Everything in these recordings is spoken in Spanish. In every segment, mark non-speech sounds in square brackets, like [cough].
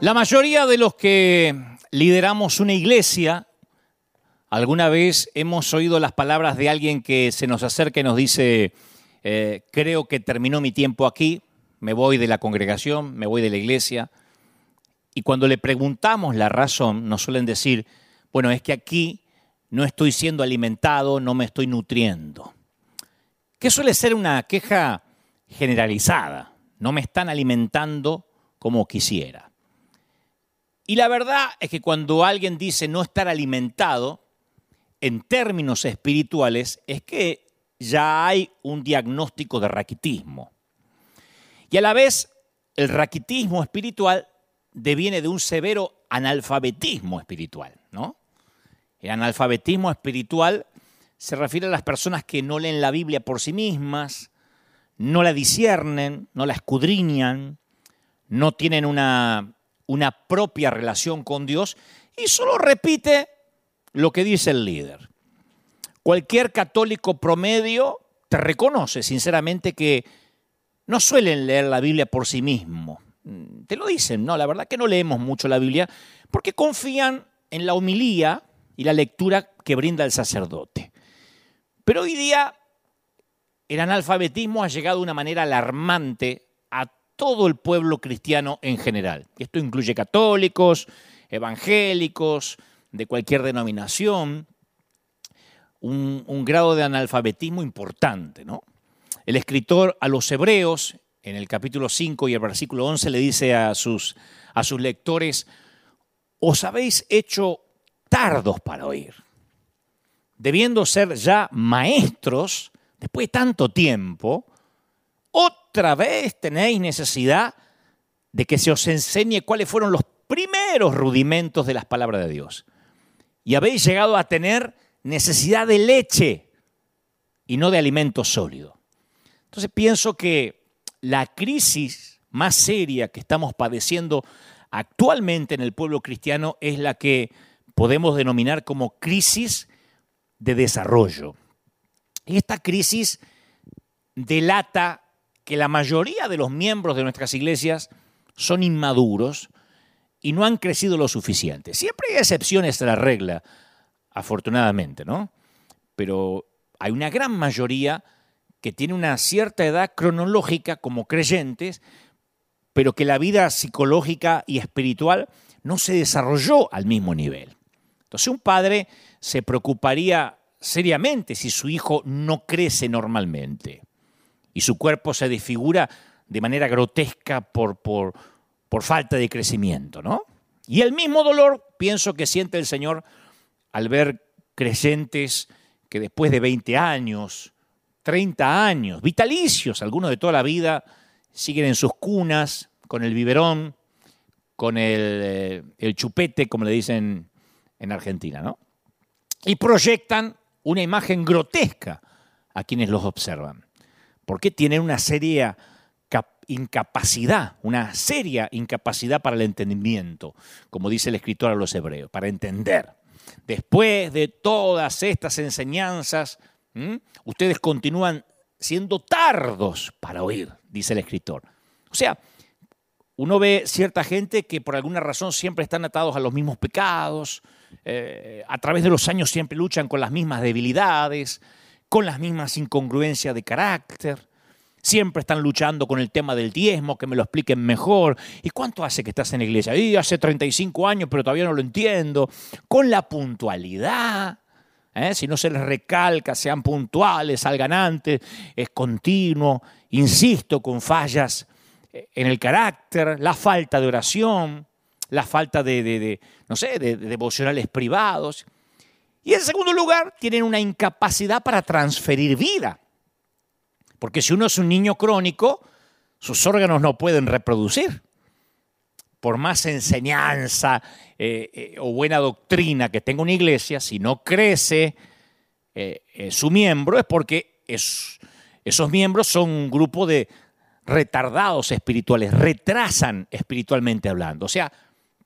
La mayoría de los que lideramos una iglesia, alguna vez hemos oído las palabras de alguien que se nos acerca y nos dice, eh, creo que terminó mi tiempo aquí, me voy de la congregación, me voy de la iglesia. Y cuando le preguntamos la razón, nos suelen decir, bueno, es que aquí no estoy siendo alimentado, no me estoy nutriendo. Que suele ser una queja generalizada, no me están alimentando como quisiera. Y la verdad es que cuando alguien dice no estar alimentado, en términos espirituales, es que ya hay un diagnóstico de raquitismo. Y a la vez, el raquitismo espiritual deviene de un severo analfabetismo espiritual, ¿no? El analfabetismo espiritual se refiere a las personas que no leen la Biblia por sí mismas, no la disciernen, no la escudriñan, no tienen una una propia relación con Dios y solo repite lo que dice el líder. Cualquier católico promedio te reconoce sinceramente que no suelen leer la Biblia por sí mismo. Te lo dicen, no, la verdad que no leemos mucho la Biblia porque confían en la homilía y la lectura que brinda el sacerdote. Pero hoy día el analfabetismo ha llegado de una manera alarmante todo el pueblo cristiano en general. Esto incluye católicos, evangélicos, de cualquier denominación, un, grado de analfabetismo importante. ¿no? El escritor a los hebreos, en el capítulo 5 y el versículo 11, le dice a sus, a sus lectores, os habéis hecho tardos para oír, debiendo ser ya maestros, después de tanto tiempo, otra vez tenéis necesidad de que se os enseñe cuáles fueron los primeros rudimentos de las palabras de Dios. Y habéis llegado a tener necesidad de leche y no de alimento sólido. Entonces pienso que la crisis más seria que estamos padeciendo actualmente en el pueblo cristiano es la que podemos denominar como crisis de desarrollo. Y esta crisis delata que la mayoría de los miembros de nuestras iglesias son inmaduros y no han crecido lo suficiente. Siempre hay excepciones a la regla, afortunadamente, ¿no? Pero hay una gran mayoría que tiene una cierta edad cronológica como creyentes, pero que la vida psicológica y espiritual no se desarrolló al mismo nivel. Entonces un padre se preocuparía seriamente si su hijo no crece normalmente y su cuerpo se desfigura de manera grotesca por, falta de crecimiento, ¿no? Y el mismo dolor pienso que siente el Señor al ver creyentes que después de 20 años, 30 años, vitalicios, algunos de toda la vida, siguen en sus cunas con el biberón, con el, eh, el chupete, como le dicen en Argentina, ¿no? Y proyectan una imagen grotesca a quienes los observan porque tienen una seria incapacidad, una seria incapacidad para el entendimiento, como dice el escritor a los hebreos, para entender. Después de todas estas enseñanzas, ustedes continúan siendo tardos para oír, dice el escritor. O sea, uno ve cierta gente que por alguna razón siempre están atados a los mismos pecados, eh, a través de los años siempre luchan con las mismas debilidades, con las mismas incongruencias de carácter. Siempre están luchando con el tema del diezmo, que me lo expliquen mejor. ¿Y cuánto hace que estás en la iglesia? Y hace 35 años, pero todavía no lo entiendo. Con la puntualidad. ¿eh? Si no se les recalca, sean puntuales, salgan antes, es continuo. Insisto, con fallas en el carácter, la falta de oración, la falta de no sé, de devocionales privados. Y en segundo lugar, tienen una incapacidad para transferir vida. Porque si uno es un niño crónico, sus órganos no pueden reproducir. Por más enseñanza eh, eh, o buena doctrina que tenga una iglesia, si no crece eh, su miembro es porque esos miembros son un grupo de retardados espirituales, retrasan espiritualmente hablando. O sea,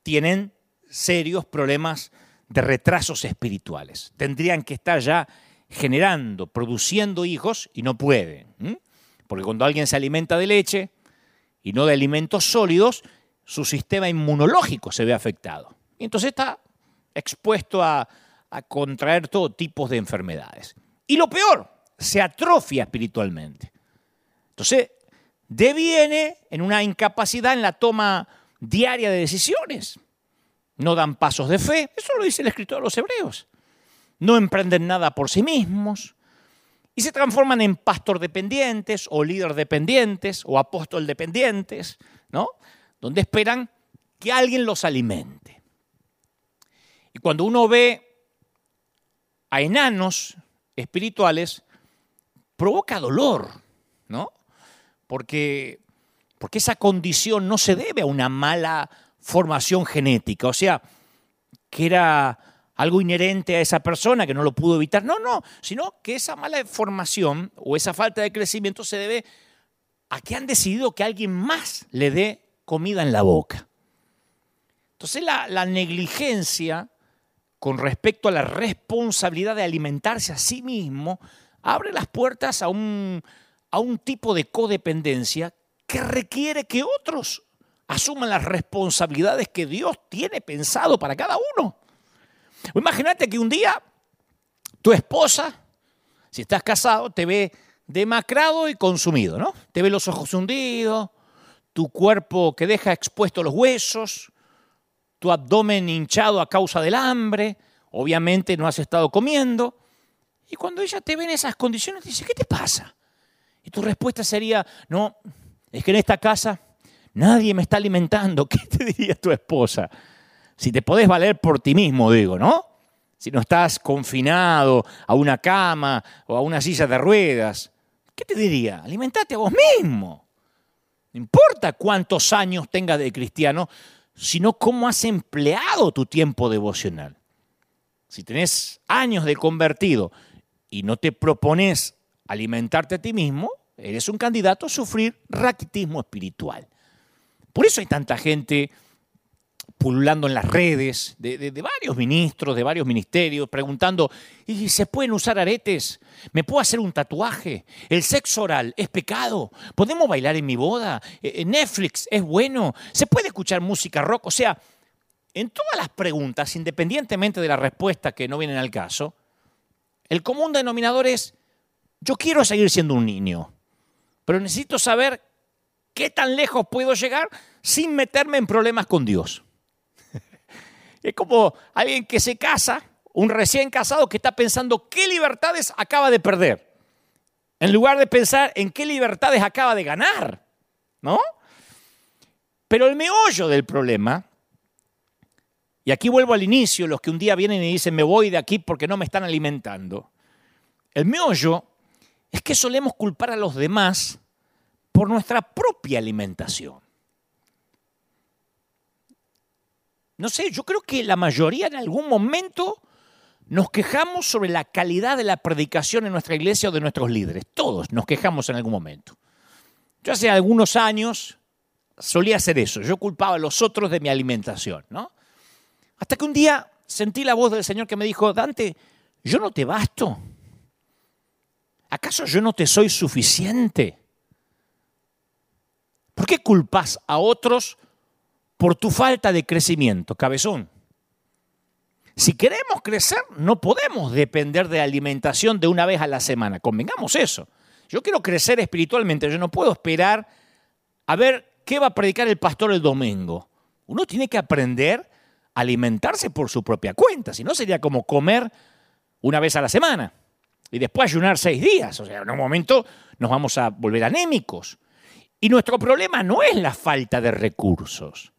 tienen serios problemas de retrasos espirituales. Tendrían que estar ya generando, produciendo hijos y no pueden. Porque cuando alguien se alimenta de leche y no de alimentos sólidos, su sistema inmunológico se ve afectado. Y entonces está expuesto a, a contraer todo tipo de enfermedades. Y lo peor, se atrofia espiritualmente. Entonces, deviene en una incapacidad en la toma diaria de decisiones. No dan pasos de fe, eso lo dice el escritor de los hebreos. No emprenden nada por sí mismos y se transforman en pastor dependientes o líder dependientes o apóstol dependientes, ¿no? Donde esperan que alguien los alimente. Y cuando uno ve a enanos espirituales, provoca dolor, ¿no? Porque, porque esa condición no se debe a una mala formación genética, o sea, que era algo inherente a esa persona que no lo pudo evitar, no, no, sino que esa mala formación o esa falta de crecimiento se debe a que han decidido que alguien más le dé comida en la boca. Entonces la, negligencia con respecto a la responsabilidad de alimentarse a sí mismo abre las puertas a un, a un tipo de codependencia que requiere que otros asuman las responsabilidades que Dios tiene pensado para cada uno. Imagínate que un día tu esposa, si estás casado, te ve demacrado y consumido, ¿no? Te ve los ojos hundidos, tu cuerpo que deja expuestos los huesos, tu abdomen hinchado a causa del hambre, obviamente no has estado comiendo, y cuando ella te ve en esas condiciones, dice, ¿qué te pasa? Y tu respuesta sería, no, es que en esta casa nadie me está alimentando. [laughs] ¿Qué te diría tu esposa? Si te podés valer por ti mismo, digo, ¿no? Si no estás confinado a una cama o a una silla de ruedas, ¿qué te diría? Alimentate a vos mismo. No importa cuántos años tengas de cristiano, sino cómo has empleado tu tiempo devocional. Si tenés años de convertido y no te propones alimentarte a ti mismo, eres un candidato a sufrir raquitismo espiritual. Por eso hay tanta gente pululando en las redes de, varios ministros, de varios ministerios, preguntando, ¿y se pueden usar aretes? ¿Me puedo hacer un tatuaje? ¿El sexo oral es pecado? ¿Podemos bailar en mi boda? Eh, eh, ¿Netflix es bueno? ¿Se puede escuchar música rock? O sea, en todas las preguntas, independientemente de la respuesta que no vienen al caso, el común denominador es, yo quiero seguir siendo un niño, pero necesito saber qué tan lejos puedo llegar sin meterme en problemas con Dios. [laughs] es como alguien que se casa, un recién casado que está pensando qué libertades acaba de perder, en lugar de pensar en qué libertades acaba de ganar, ¿no? Pero el meollo del problema y aquí vuelvo al inicio, los que un día vienen y dicen, me voy de aquí porque no me están alimentando. El meollo es que solemos culpar a los demás por nuestra propia alimentación. No sé, yo creo que la mayoría en algún momento nos quejamos sobre la calidad de la predicación en nuestra iglesia o de nuestros líderes. Todos nos quejamos en algún momento. Yo hace algunos años solía hacer eso. Yo culpaba a los otros de mi alimentación, ¿no? Hasta que un día sentí la voz del Señor que me dijo, Dante, yo no te basto. ¿Acaso yo no te soy suficiente? ¿Por qué culpas a otros por tu falta de crecimiento, cabezón? Si queremos crecer, no podemos depender de alimentación de una vez a la semana. Convengamos eso. Yo quiero crecer espiritualmente, yo no puedo esperar a ver qué va a predicar el pastor el domingo. Uno tiene que aprender alimentarse por su propia cuenta, si no sería como comer una vez a la semana y después ayunar seis días. O sea, en un momento nos vamos a volver anémicos. Y nuestro problema no es la falta de recursos.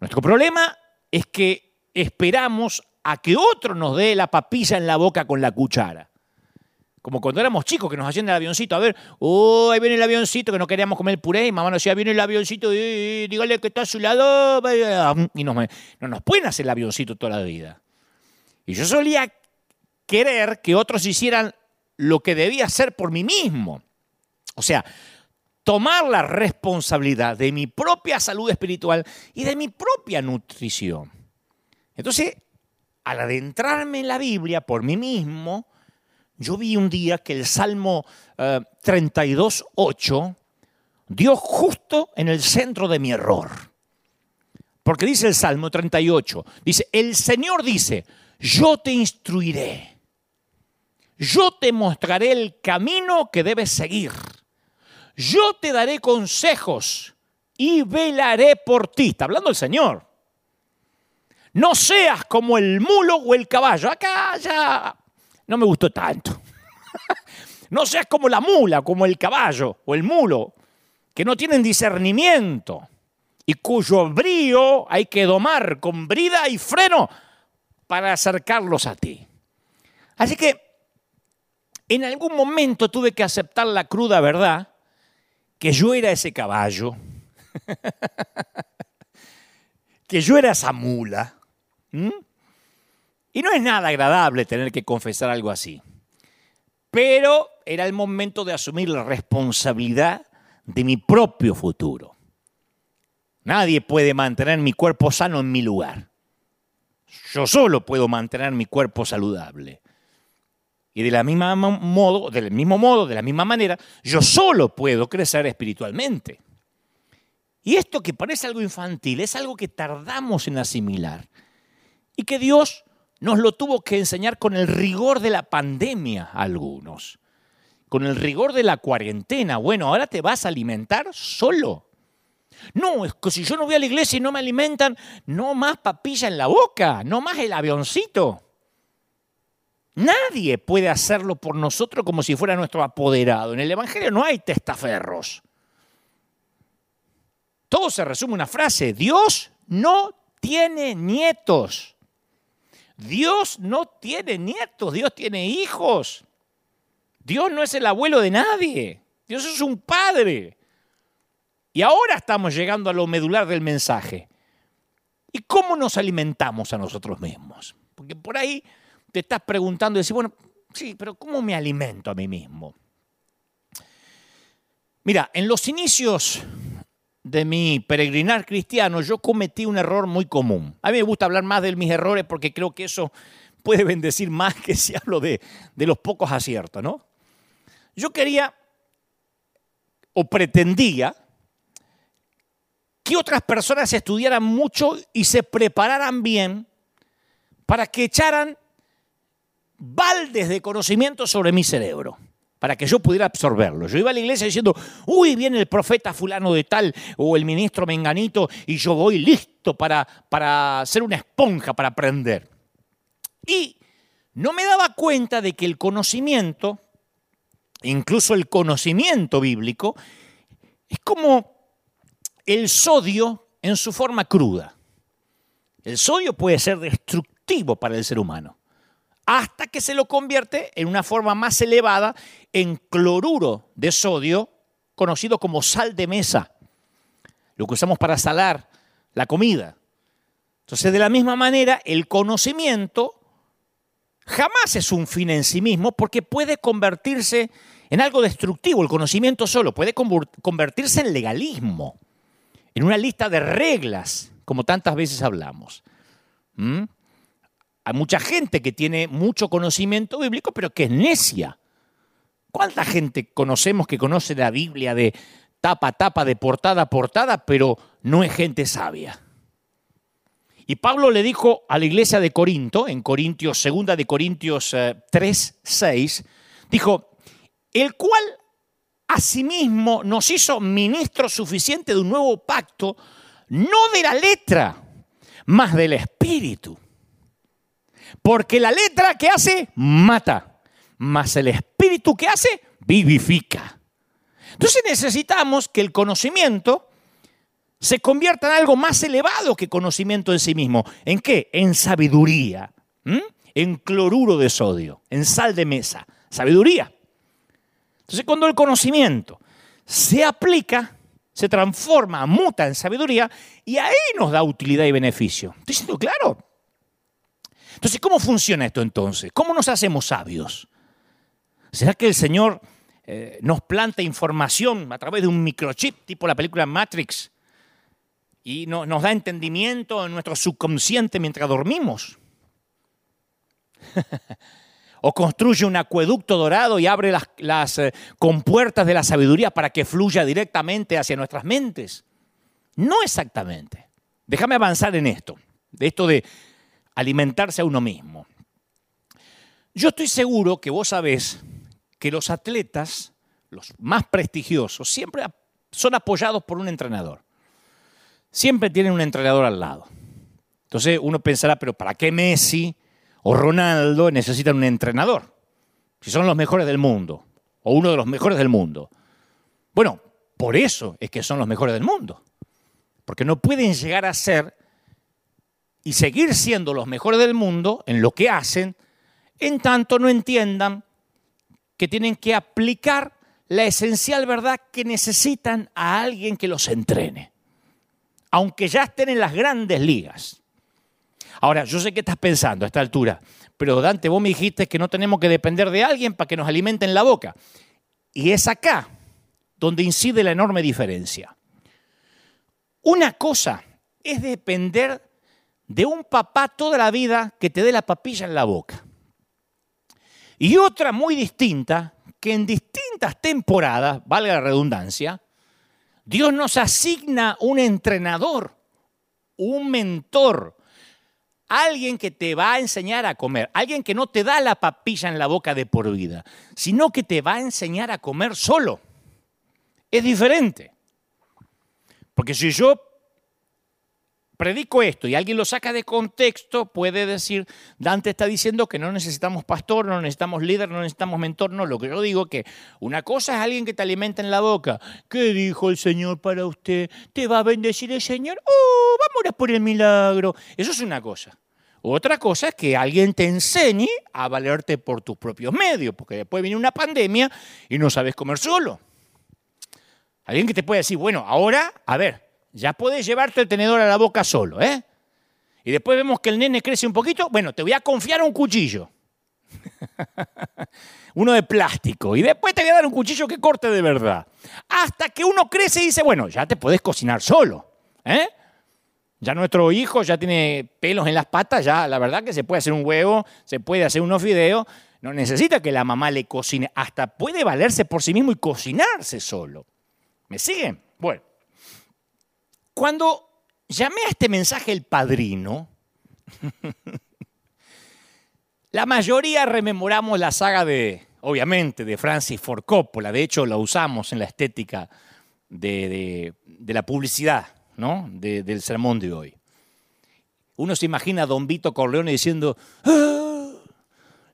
Nuestro problema es que esperamos a que otro nos dé la papilla en la boca con la cuchara. Como cuando éramos chicos que nos hacían el avioncito, a ver, oh, ahí viene el avioncito, que no queríamos comer puré, y mamá nos decía, viene el avioncito, dígale que está a su lado, y no nos pueden hacer el avioncito toda la vida. Y yo solía querer que otros hicieran lo que debía hacer por mí mismo. O sea, tomar la responsabilidad de mi propia salud espiritual y de mi propia nutrición. Entonces, al adentrarme en la Biblia por mí mismo, yo vi un día que el Salmo 32.8 eh, dio justo en el centro de mi error. Porque dice el Salmo 38, dice, el Señor dice, yo te instruiré, yo te mostraré el camino que debes seguir, yo te daré consejos y velaré por ti. Está hablando el Señor. No seas como el mulo o el caballo. Acá ya no me gustó tanto. [laughs] no seas como la mula, como el caballo o el mulo, que no tienen discernimiento y cuyo brío hay que domar con brida y freno para acercarlos a ti. Así que en algún momento tuve que aceptar la cruda verdad que yo era ese caballo, [laughs] que yo era esa mula. Y no es nada agradable tener que confesar algo así. Pero era el momento de asumir la responsabilidad de mi propio futuro. Nadie puede mantener mi cuerpo sano en mi lugar. Yo solo puedo mantener mi cuerpo saludable. Y de la misma modo, del mismo modo, de la misma manera, yo solo puedo crecer espiritualmente. Y esto que parece algo infantil es algo que tardamos en asimilar y que Dios nos lo tuvo que enseñar con el rigor de la pandemia a algunos, con el rigor de la cuarentena. Bueno, ahora te vas a alimentar solo. No, es que si yo no voy a la iglesia y no me alimentan, no más papilla en la boca, no más el avioncito. Nadie puede hacerlo por nosotros como si fuera nuestro apoderado. En el Evangelio no hay testaferros. Todo se resume en una frase, Dios no tiene nietos. Dios no tiene nietos, Dios tiene hijos. Dios no es el abuelo de nadie, Dios es un padre. Y ahora estamos llegando a lo medular del mensaje. ¿Y cómo nos alimentamos a nosotros mismos? Porque por ahí te estás preguntando y decís, bueno, sí, pero ¿cómo me alimento a mí mismo? Mira, en los inicios de mi peregrinar cristiano yo cometí un error muy común. A mí me gusta hablar más de mis errores porque creo que eso puede bendecir más que si hablo de, de los pocos aciertos, ¿no? Yo quería o pretendía que otras personas estudiaran mucho y se prepararan bien para que echaran baldes de conocimiento sobre mi cerebro, para que yo pudiera absorberlo. Yo iba a la iglesia diciendo, uy, viene el profeta fulano de tal o el ministro menganito y yo voy listo para, para ser una esponja, para aprender. Y no me daba cuenta de que el conocimiento, incluso el conocimiento bíblico, es como el sodio en su forma cruda. El sodio puede ser destructivo para el ser humano, hasta que se lo convierte en una forma más elevada en cloruro de sodio, conocido como sal de mesa, lo que usamos para salar la comida. Entonces, de la misma manera, el conocimiento jamás es un fin en sí mismo porque puede convertirse en algo destructivo. El conocimiento solo puede convertirse en legalismo en una lista de reglas, como tantas veces hablamos. ¿Mm? Hay mucha gente que tiene mucho conocimiento bíblico, pero que es necia. ¿Cuánta gente conocemos que conoce la Biblia de tapa a tapa, de portada a portada, pero no es gente sabia? Y Pablo le dijo a la iglesia de Corinto, en Corintios, segunda de Corintios 3, eh, 6, dijo, el cual asimismo nos hizo ministros suficientes de un nuevo pacto, no de la letra, más del espíritu. Porque la letra que hace, mata, más el espíritu que hace, vivifica. Entonces necesitamos que el conocimiento se convierta en algo más elevado que conocimiento en sí mismo. ¿En qué? En sabiduría, en cloruro de sodio, en sal de mesa. Sabiduría. Entonces, cuando el conocimiento se aplica, se transforma, muta en sabiduría y ahí nos da utilidad y beneficio. ¿Estoy siendo claro? Entonces, ¿cómo funciona esto entonces? ¿Cómo nos hacemos sabios? ¿Será que el Señor eh, nos planta información a través de un microchip, tipo la película Matrix, y nos da entendimiento en nuestro subconsciente mientras dormimos? [laughs] o construye un acueducto dorado y abre las, eh, compuertas de la sabiduría para que fluya directamente hacia nuestras mentes. No exactamente. Déjame avanzar en esto, de esto de alimentarse a uno mismo. Yo estoy seguro que vos sabés que los atletas, los más prestigiosos, siempre son apoyados por un entrenador. Siempre tienen un entrenador al lado. Entonces uno pensará, pero ¿para qué Messi o Ronaldo necesitan un entrenador? Si son los mejores del mundo, o uno de los mejores del mundo. Bueno, por eso es que son los mejores del mundo. Porque no pueden llegar a ser y seguir siendo los mejores del mundo en lo que hacen, en tanto no entiendan que tienen que aplicar la esencial verdad que necesitan a alguien que los entrene, aunque ya estén en las grandes ligas. Ahora, yo sé que estás pensando a esta altura, pero Dante, vos me dijiste que no tenemos que depender de alguien para que nos alimenten la boca. Y es acá donde incide la enorme diferencia. Una cosa es depender de un papá toda la vida que te dé la papilla en la boca. Y otra muy distinta, que en distintas temporadas, valga la redundancia, Dios nos asigna un entrenador, un mentor, alguien que te va a enseñar a comer, alguien que no te da la papilla en la boca de por vida, sino que te va a enseñar a comer solo. Es diferente. Porque si yo predico esto y alguien lo saca de contexto, puede decir, Dante está diciendo que no necesitamos pastor, no necesitamos líder, no necesitamos mentor. No, lo que yo digo es que una cosa es alguien que te alimenta en la boca. ¿Qué dijo el Señor para usted? ¿Te va a bendecir el Señor? ¡Oh, vamos a por el milagro! Eso es una cosa. Otra cosa es que alguien te enseñe a valerte por tus propios medios, porque después viene una pandemia y no sabes comer solo. Alguien que te puede decir, bueno, ahora, a ver, ya puedes llevarte el tenedor a la boca solo, ¿eh? Y después vemos que el nene crece un poquito, bueno, te voy a confiar un cuchillo. [laughs] uno de plástico. Y después te voy a dar un cuchillo que corte de verdad. Hasta que uno crece y dice, bueno, ya te puedes cocinar solo. ¿eh? Ya nuestro hijo ya tiene pelos en las patas, ya la verdad que se puede hacer un huevo, se puede hacer unos fideos. No necesita que la mamá le cocine. Hasta puede valerse por sí mismo y cocinarse solo. ¿Me siguen? Bueno. Cuando llamé a este mensaje el padrino, [laughs] la mayoría rememoramos la saga de, obviamente, de Francis Ford Coppola. De hecho, la usamos en la estética de, la publicidad ¿no? del sermón de hoy. Uno se imagina a Don Vito Corleone diciendo, ah,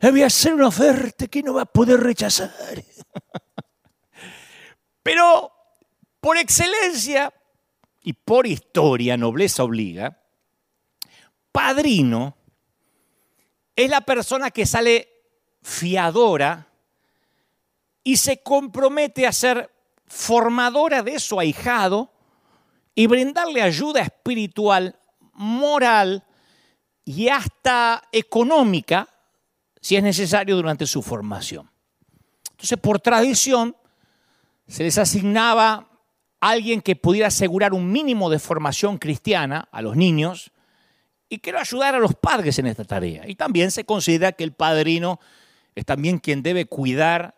le voy a hacer una oferta que no va a poder rechazar. [laughs] Pero, por excelencia, y por historia, nobleza obliga, padrino es la persona que sale fiadora y se compromete a ser formadora de su ahijado y brindarle ayuda espiritual, moral y hasta económica, si es necesario, durante su formación. Entonces, por tradición, se les asignaba alguien que pudiera asegurar un mínimo de formación cristiana a los niños y quiero ayudar a los padres en esta tarea. Y también se considera que el padrino es también quien debe cuidar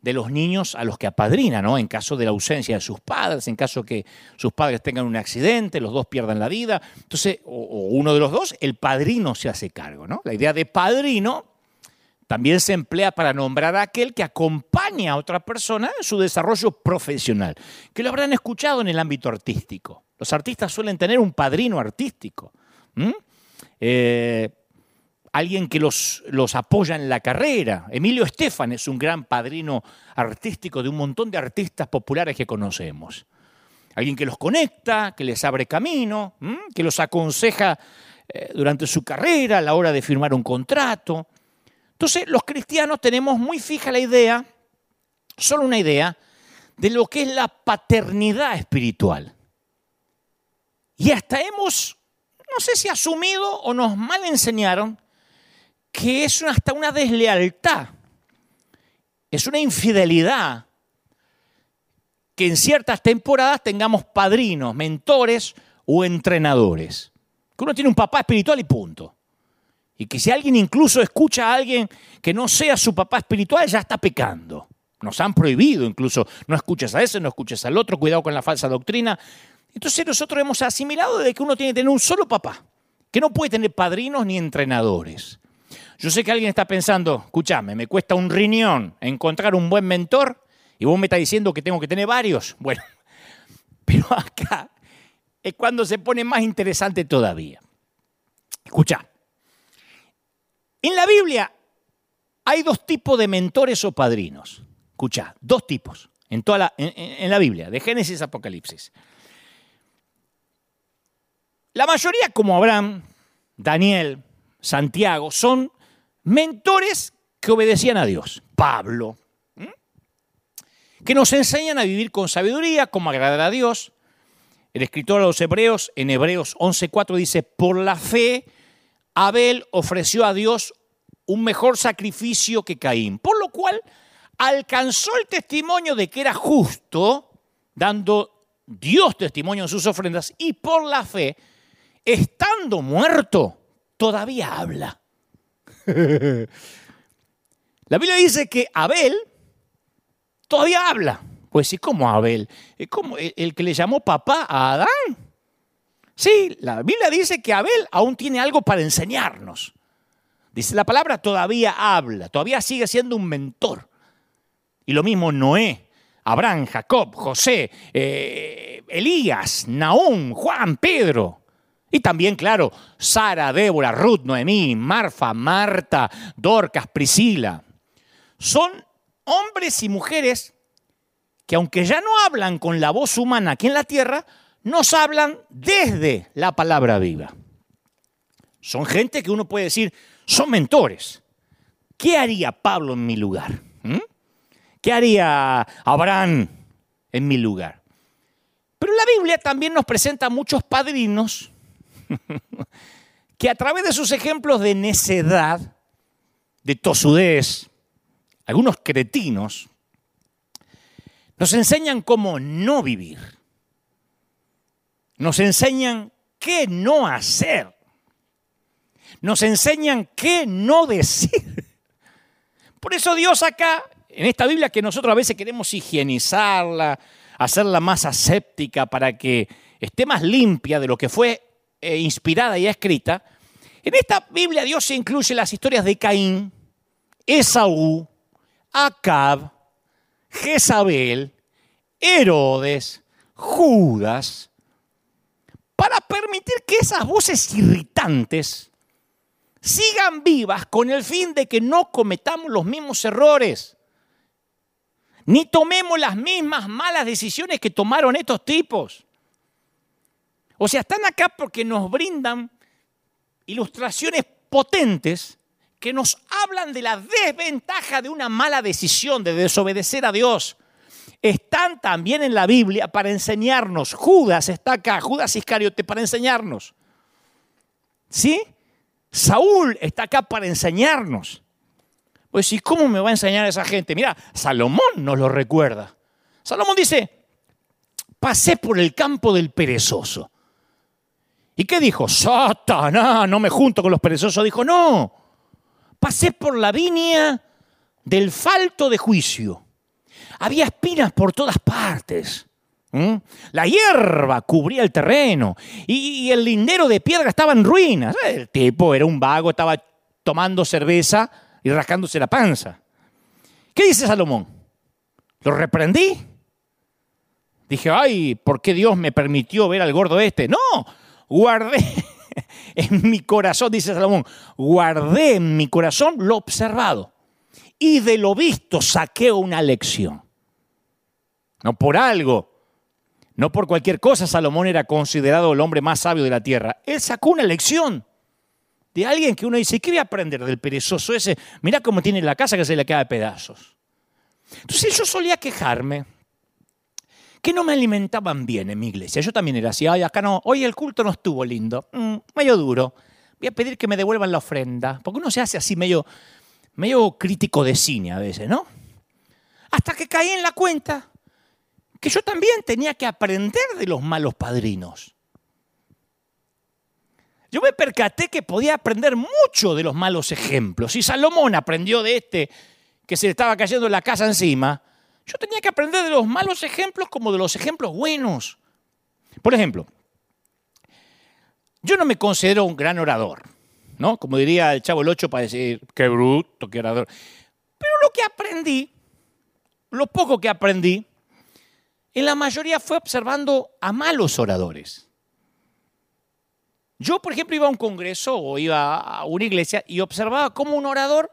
de los niños a los que apadrina, ¿no? En caso de la ausencia de sus padres, en caso que sus padres tengan un accidente, los dos pierdan la vida. Entonces, o, uno de los dos, el padrino se hace cargo, ¿no? La idea de padrino también se emplea para nombrar a aquel que acompaña a otra persona en su desarrollo profesional, que lo habrán escuchado en el ámbito artístico. Los artistas suelen tener un padrino artístico, eh, alguien que los, los apoya en la carrera. Emilio Estefan es un gran padrino artístico de un montón de artistas populares que conocemos. Alguien que los conecta, que les abre camino, que los aconseja eh, durante su carrera a la hora de firmar un contrato. Entonces, los cristianos tenemos muy fija la idea, solo una idea, de lo que es la paternidad espiritual. Y hasta hemos, no sé si asumido o nos mal enseñaron, que es hasta una deslealtad, es una infidelidad que en ciertas temporadas tengamos padrinos, mentores o entrenadores. Que uno tiene un papá espiritual y punto. Y que si alguien incluso escucha a alguien que no sea su papá espiritual, ya está pecando. Nos han prohibido incluso, no escuches a ese, no escuches al otro, cuidado con la falsa doctrina. Entonces nosotros hemos asimilado de que uno tiene que tener un solo papá, que no puede tener padrinos ni entrenadores. Yo sé que alguien está pensando, escúchame, me cuesta un riñón encontrar un buen mentor y vos me estás diciendo que tengo que tener varios. [laughs] Bueno, pero acá es cuando se pone más interesante todavía. Escucha, en la Biblia hay dos tipos de mentores o padrinos. Escucha, dos tipos en, toda la, en, la Biblia, de Génesis a Apocalipsis. La mayoría, como Abraham, Daniel, Santiago, son mentores que obedecían a Dios. Pablo, que nos enseñan a vivir con sabiduría, como agradar a Dios. El escritor a los Hebreos, en Hebreos 11:4, dice: Por la fe, Abel ofreció a Dios un mejor sacrificio que Caín, por lo cual alcanzó el testimonio de que era justo, dando Dios testimonio en sus ofrendas, y por la fe, estando muerto, todavía habla. [laughs] La Biblia dice que Abel todavía habla. Pues sí, como Abel, es como el que le llamó papá a Adán. Sí, la Biblia dice que Abel aún tiene algo para enseñarnos. Dice la palabra, todavía habla, todavía sigue siendo un mentor. Y lo mismo Noé, Abraham, Jacob, José, eh, Elías, Naúm, Juan, Pedro. Y también, claro, Sara, Débora, Ruth, Noemí, Marfa, Marta, Dorcas, Priscila. Son hombres y mujeres que aunque ya no hablan con la voz humana aquí en la tierra, nos hablan desde la palabra viva. Son gente que uno puede decir, son mentores. ¿Qué haría Pablo en mi lugar? ¿Mm? ¿Qué haría Abraham en mi lugar? Pero la Biblia también nos presenta muchos padrinos [laughs] que a través de sus ejemplos de necedad, de tosudez, algunos cretinos, nos enseñan cómo no vivir. Nos enseñan qué no hacer. Nos enseñan qué no decir. Por eso Dios acá, en esta Biblia que nosotros a veces queremos higienizarla, hacerla más aséptica para que esté más limpia de lo que fue eh, inspirada y escrita, en esta Biblia Dios incluye las historias de Caín, Esaú, Acab, Jezabel, Herodes, Judas, para permitir que esas voces irritantes sigan vivas con el fin de que no cometamos los mismos errores, ni tomemos las mismas malas decisiones que tomaron estos tipos. O sea, están acá porque nos brindan ilustraciones potentes que nos hablan de la desventaja de una mala decisión, de desobedecer a Dios, están también en la Biblia para enseñarnos. Judas está acá, Judas Iscariote para enseñarnos. ¿Sí? Saúl está acá para enseñarnos. Pues, ¿y cómo me va a enseñar esa gente? Mira, Salomón nos lo recuerda. Salomón dice, pasé por el campo del perezoso. ¿Y qué dijo? Satanás, no me junto con los perezosos. Dijo, no, pasé por la viña del falto de juicio. Había espinas por todas partes. La hierba cubría el terreno y, el lindero de piedra estaba en ruinas. El tipo era un vago, estaba tomando cerveza y rascándose la panza. ¿Qué dice Salomón? ¿Lo reprendí? Dije, ay, ¿por qué Dios me permitió ver al gordo este? No, guardé [laughs] en mi corazón, dice Salomón, guardé en mi corazón lo observado y de lo visto saqué una lección. No por algo, no por cualquier cosa Salomón era considerado el hombre más sabio de la tierra. Él sacó una lección de alguien que uno dice, ¿qué voy a aprender del perezoso ese? Mira cómo tiene la casa que se le queda de pedazos. Entonces yo solía quejarme que no me alimentaban bien en mi iglesia. Yo también era así, ay, acá no, hoy el culto no estuvo lindo, mm, medio duro. Voy a pedir que me devuelvan la ofrenda, porque uno se hace así medio, medio crítico de cine a veces, ¿no? Hasta que caí en la cuenta que yo también tenía que aprender de los malos padrinos. Yo me percaté que podía aprender mucho de los malos ejemplos. Y Salomón aprendió de este que se le estaba cayendo la casa encima, yo tenía que aprender de los malos ejemplos como de los ejemplos buenos. Por ejemplo, yo no me considero un gran orador, ¿no? Como diría el Chavo el Ocho para decir, qué bruto, qué orador. Pero lo que aprendí, lo poco que aprendí, en la mayoría fue observando a malos oradores. Yo, por ejemplo, iba a un congreso o iba a una iglesia y observaba cómo un orador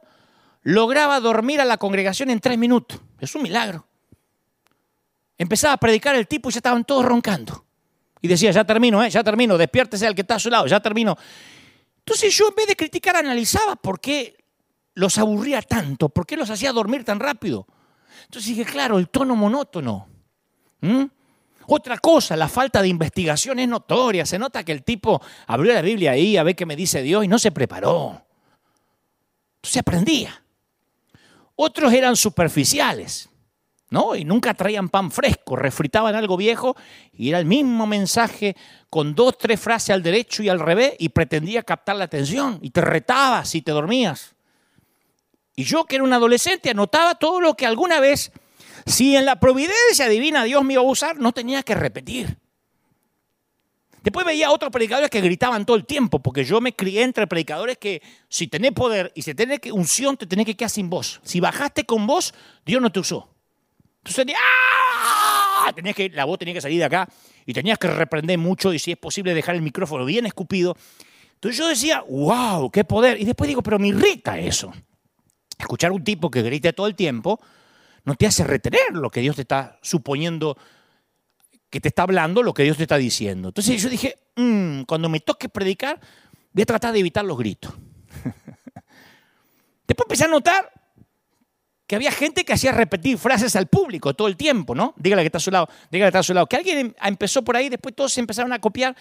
lograba dormir a la congregación en tres minutos. Es un milagro. Empezaba a predicar el tipo y ya estaban todos roncando. Y decía, ya termino, ¿eh? ya termino, despiértese al que está a su lado, ya termino. Entonces yo en vez de criticar analizaba por qué los aburría tanto, por qué los hacía dormir tan rápido. Entonces dije, claro, el tono monótono. ¿Mm? Otra cosa, la falta de investigación es notoria. Se nota que el tipo abrió la Biblia ahí a ver qué me dice Dios y no se preparó. Entonces aprendía. Otros eran superficiales. ¿no? Y nunca traían pan fresco, refritaban algo viejo y era el mismo mensaje con dos, tres frases al derecho y al revés y pretendía captar la atención y te retaba si te dormías. Y yo que era un adolescente anotaba todo lo que alguna vez, si en la providencia divina Dios me iba a usar, no tenía que repetir. Después veía otros predicadores que gritaban todo el tiempo, porque yo me crié entre predicadores que si tenés poder y si tenés unción, te tenés que quedar sin voz. Si bajaste con voz, Dios no te usó. Entonces, ¡ah! Tenías que, la voz tenía que salir de acá y tenías que reprender mucho y si es posible dejar el micrófono bien escupido. Entonces yo decía, wow, qué poder. Y después digo, pero me irrita eso. Escuchar un tipo que grite todo el tiempo no te hace retener lo que Dios te está suponiendo, que te está hablando, lo que Dios te está diciendo. Entonces yo dije, mm, cuando me toque predicar, voy a tratar de evitar los gritos. [laughs] Después empecé a notar que había gente que hacía repetir frases al público todo el tiempo, ¿no? Dígale que está a su lado, dígale que está a su lado. Que alguien em, empezó por ahí, después todos se empezaron a copiar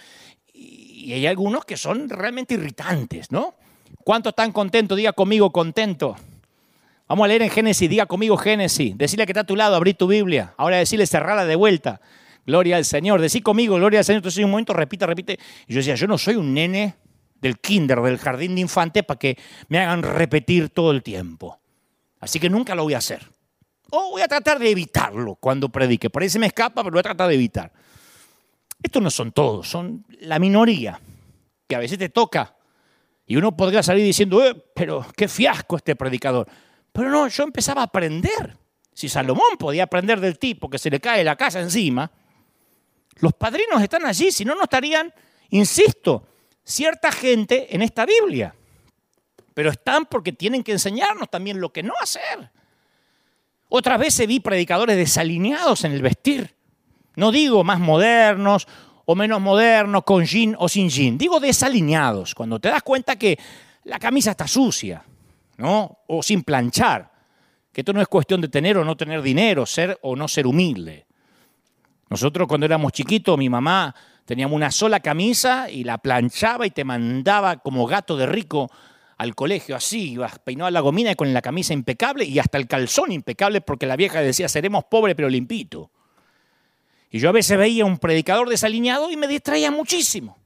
y hay algunos que son realmente irritantes, ¿no? ¿Cuántos están contentos? Diga conmigo contento. Vamos a leer en Génesis, diga conmigo Génesis. Decirle que está a tu lado, abrí tu Biblia. Ahora decirle cerrarla de vuelta. Gloria al Señor. Decí conmigo, gloria al Señor. Entonces un momento repite, repite. Y yo decía, yo no soy un nene del kinder, del jardín de infantes, para que me hagan repetir todo el tiempo. Así que nunca lo voy a hacer. O voy a tratar de evitarlo cuando predique. Por ahí se me escapa, pero voy a tratar de evitar. Estos no son todos, son la minoría, que a veces te toca. Y uno podría salir diciendo, eh, pero qué fiasco este predicador. Pero no, yo empezaba a aprender. Si Salomón podía aprender del tipo que se le cae la casa encima, los padrinos están allí, si no, no estarían, insisto, cierta gente en esta Biblia pero están porque tienen que enseñarnos también lo que no hacer. Otras veces vi predicadores desalineados en el vestir. No digo más modernos o menos modernos, con jean o sin jean. Digo desalineados, cuando te das cuenta que la camisa está sucia, ¿no? O sin planchar. Que esto no es cuestión de tener o no tener dinero, ser o no ser humilde. Nosotros cuando éramos chiquitos, mi mamá teníamos una sola camisa y la planchaba y te mandaba como gato de rico al colegio así, ibas peinado la gomina y con la camisa impecable y hasta el calzón impecable porque la vieja decía, seremos pobres pero limpito. Y yo a veces veía un predicador desalineado y me distraía muchísimo.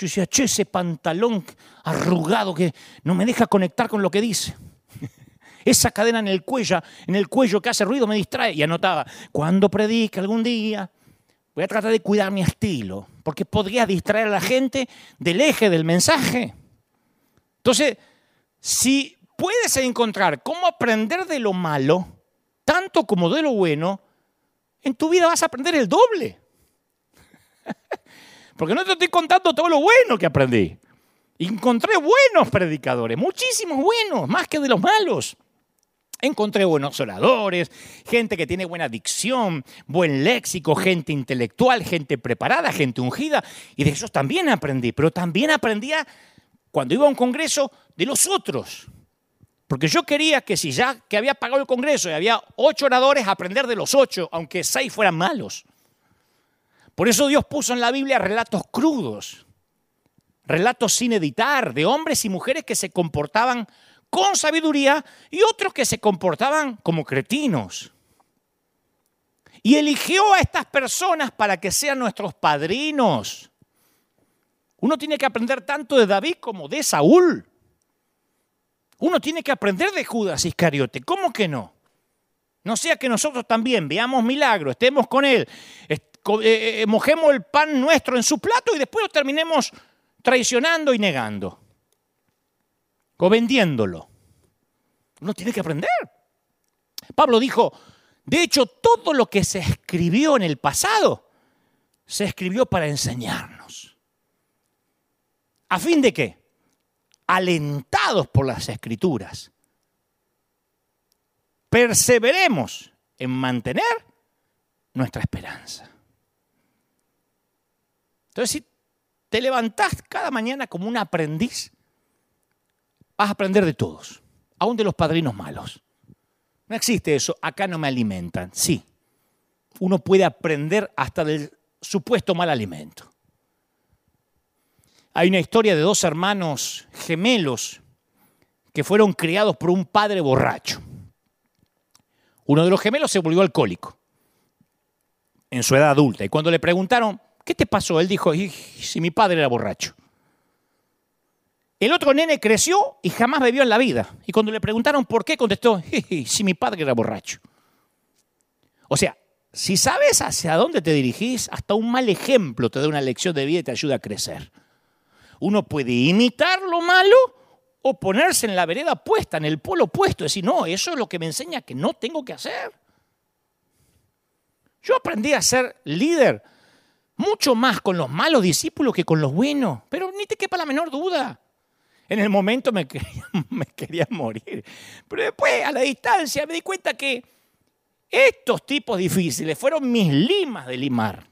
Yo decía, che, ese pantalón arrugado que no me deja conectar con lo que dice. [laughs] Esa cadena en el cuello, en el cuello que hace ruido me distrae. Y anotaba, cuando predique algún día, voy a tratar de cuidar mi estilo, porque podría distraer a la gente del eje del mensaje. Entonces, si puedes encontrar cómo aprender de lo malo, tanto como de lo bueno, en tu vida vas a aprender el doble. [laughs] Porque no te estoy contando todo lo bueno que aprendí. Encontré buenos predicadores, muchísimos buenos, más que de los malos. Encontré buenos oradores, gente que tiene buena dicción, buen léxico, gente intelectual, gente preparada, gente ungida. Y de ellos también aprendí, pero también aprendí a cuando iba a un congreso de los otros. Porque yo quería que si ya que había pagado el congreso y había ocho oradores, aprender de los ocho, aunque seis fueran malos. Por eso Dios puso en la Biblia relatos crudos, relatos sin editar, de hombres y mujeres que se comportaban con sabiduría y otros que se comportaban como cretinos. Y eligió a estas personas para que sean nuestros padrinos. Uno tiene que aprender tanto de David como de Saúl. Uno tiene que aprender de Judas Iscariote. ¿Cómo que no? No sea que nosotros también veamos milagros, estemos con Él, eh, mojemos el pan nuestro en su plato y después lo terminemos traicionando y negando. O vendiéndolo. Uno tiene que aprender. Pablo dijo, de hecho, todo lo que se escribió en el pasado se escribió para enseñarnos. ¿A fin de qué? Alentados por las escrituras. Perseveremos en mantener nuestra esperanza. Entonces, si te levantás cada mañana como un aprendiz, vas a aprender de todos, aún de los padrinos malos. No existe eso, acá no me alimentan. Sí, uno puede aprender hasta del supuesto mal alimento. Hay una historia de dos hermanos gemelos que fueron criados por un padre borracho. Uno de los gemelos se volvió alcohólico en su edad adulta y cuando le preguntaron, ¿qué te pasó? Él dijo, si mi padre era borracho. El otro nene creció y jamás bebió en la vida. Y cuando le preguntaron por qué, contestó, si mi padre era borracho. O sea, si sabes hacia dónde te dirigís, hasta un mal ejemplo te da una lección de vida y te ayuda a crecer. Uno puede imitar lo malo o ponerse en la vereda puesta, en el polo opuesto, decir, no, eso es lo que me enseña que no tengo que hacer. Yo aprendí a ser líder mucho más con los malos discípulos que con los buenos, pero ni te quepa la menor duda. En el momento [laughs] me quería, morir. Pero después, a la distancia, me di cuenta que estos tipos difíciles fueron mis limas de limar.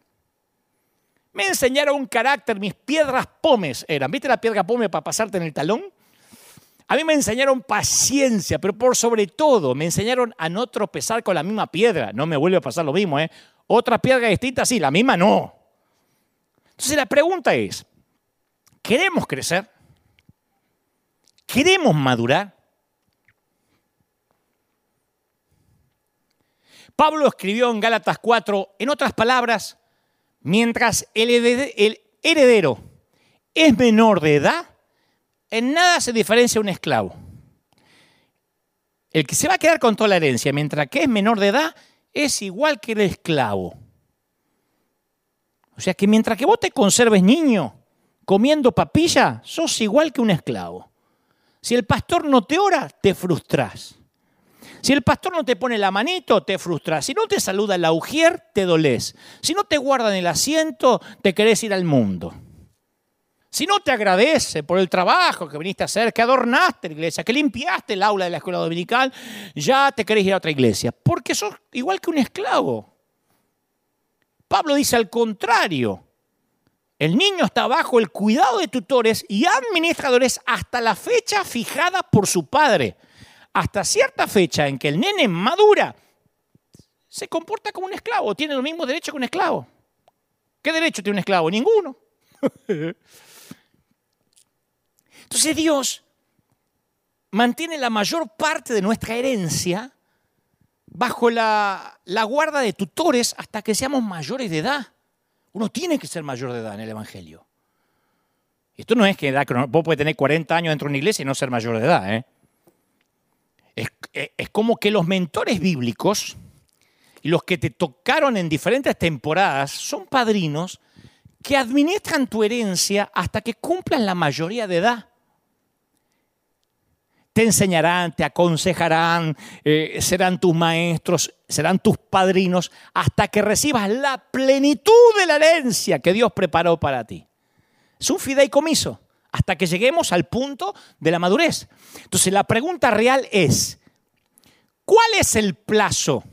Me enseñaron un carácter, mis piedras pomes eran. ¿Viste la piedra pome para pasarte en el talón? A mí me enseñaron paciencia, pero por sobre todo me enseñaron a no tropezar con la misma piedra. No me vuelve a pasar lo mismo, ¿eh? Otra piedra distinta, sí, la misma no. Entonces la pregunta es, ¿queremos crecer? ¿Queremos madurar? Pablo escribió en Gálatas 4, en otras palabras, mientras el heredero es menor de edad, en nada se diferencia un esclavo. El que se va a quedar con toda la herencia, mientras que es menor de edad, es igual que el esclavo. O sea que mientras que vos te conserves niño comiendo papilla, sos igual que un esclavo. Si el pastor no te ora, te frustras. Si el pastor no te pone la manito, te frustras. Si no te saluda el ujier, te dolés. Si no te guardan el asiento, te querés ir al mundo. Si no te agradece por el trabajo que viniste a hacer, que adornaste la iglesia, que limpiaste el aula de la escuela dominical, ya te querés ir a otra iglesia. Porque sos igual que un esclavo. Pablo dice al contrario. El niño está bajo el cuidado de tutores y administradores hasta la fecha fijada por su padre. Hasta cierta fecha en que el nene madura, se comporta como un esclavo, tiene los mismos derechos que un esclavo. ¿Qué derecho tiene un esclavo? Ninguno. [laughs] Entonces Dios mantiene la mayor parte de nuestra herencia bajo la, la guarda de tutores hasta que seamos mayores de edad. Uno tiene que ser mayor de edad en el Evangelio. Esto no es que vos puedes tener 40 años dentro de una iglesia y no ser mayor de edad. ¿eh? Es, es como que los mentores bíblicos y los que te tocaron en diferentes temporadas son padrinos que administran tu herencia hasta que cumplan la mayoría de edad te enseñarán, te aconsejarán, eh, serán tus maestros, serán tus padrinos, hasta que recibas la plenitud de la herencia que Dios preparó para ti. Es un fideicomiso, hasta que lleguemos al punto de la madurez. Entonces la pregunta real es, ¿cuál es el plazo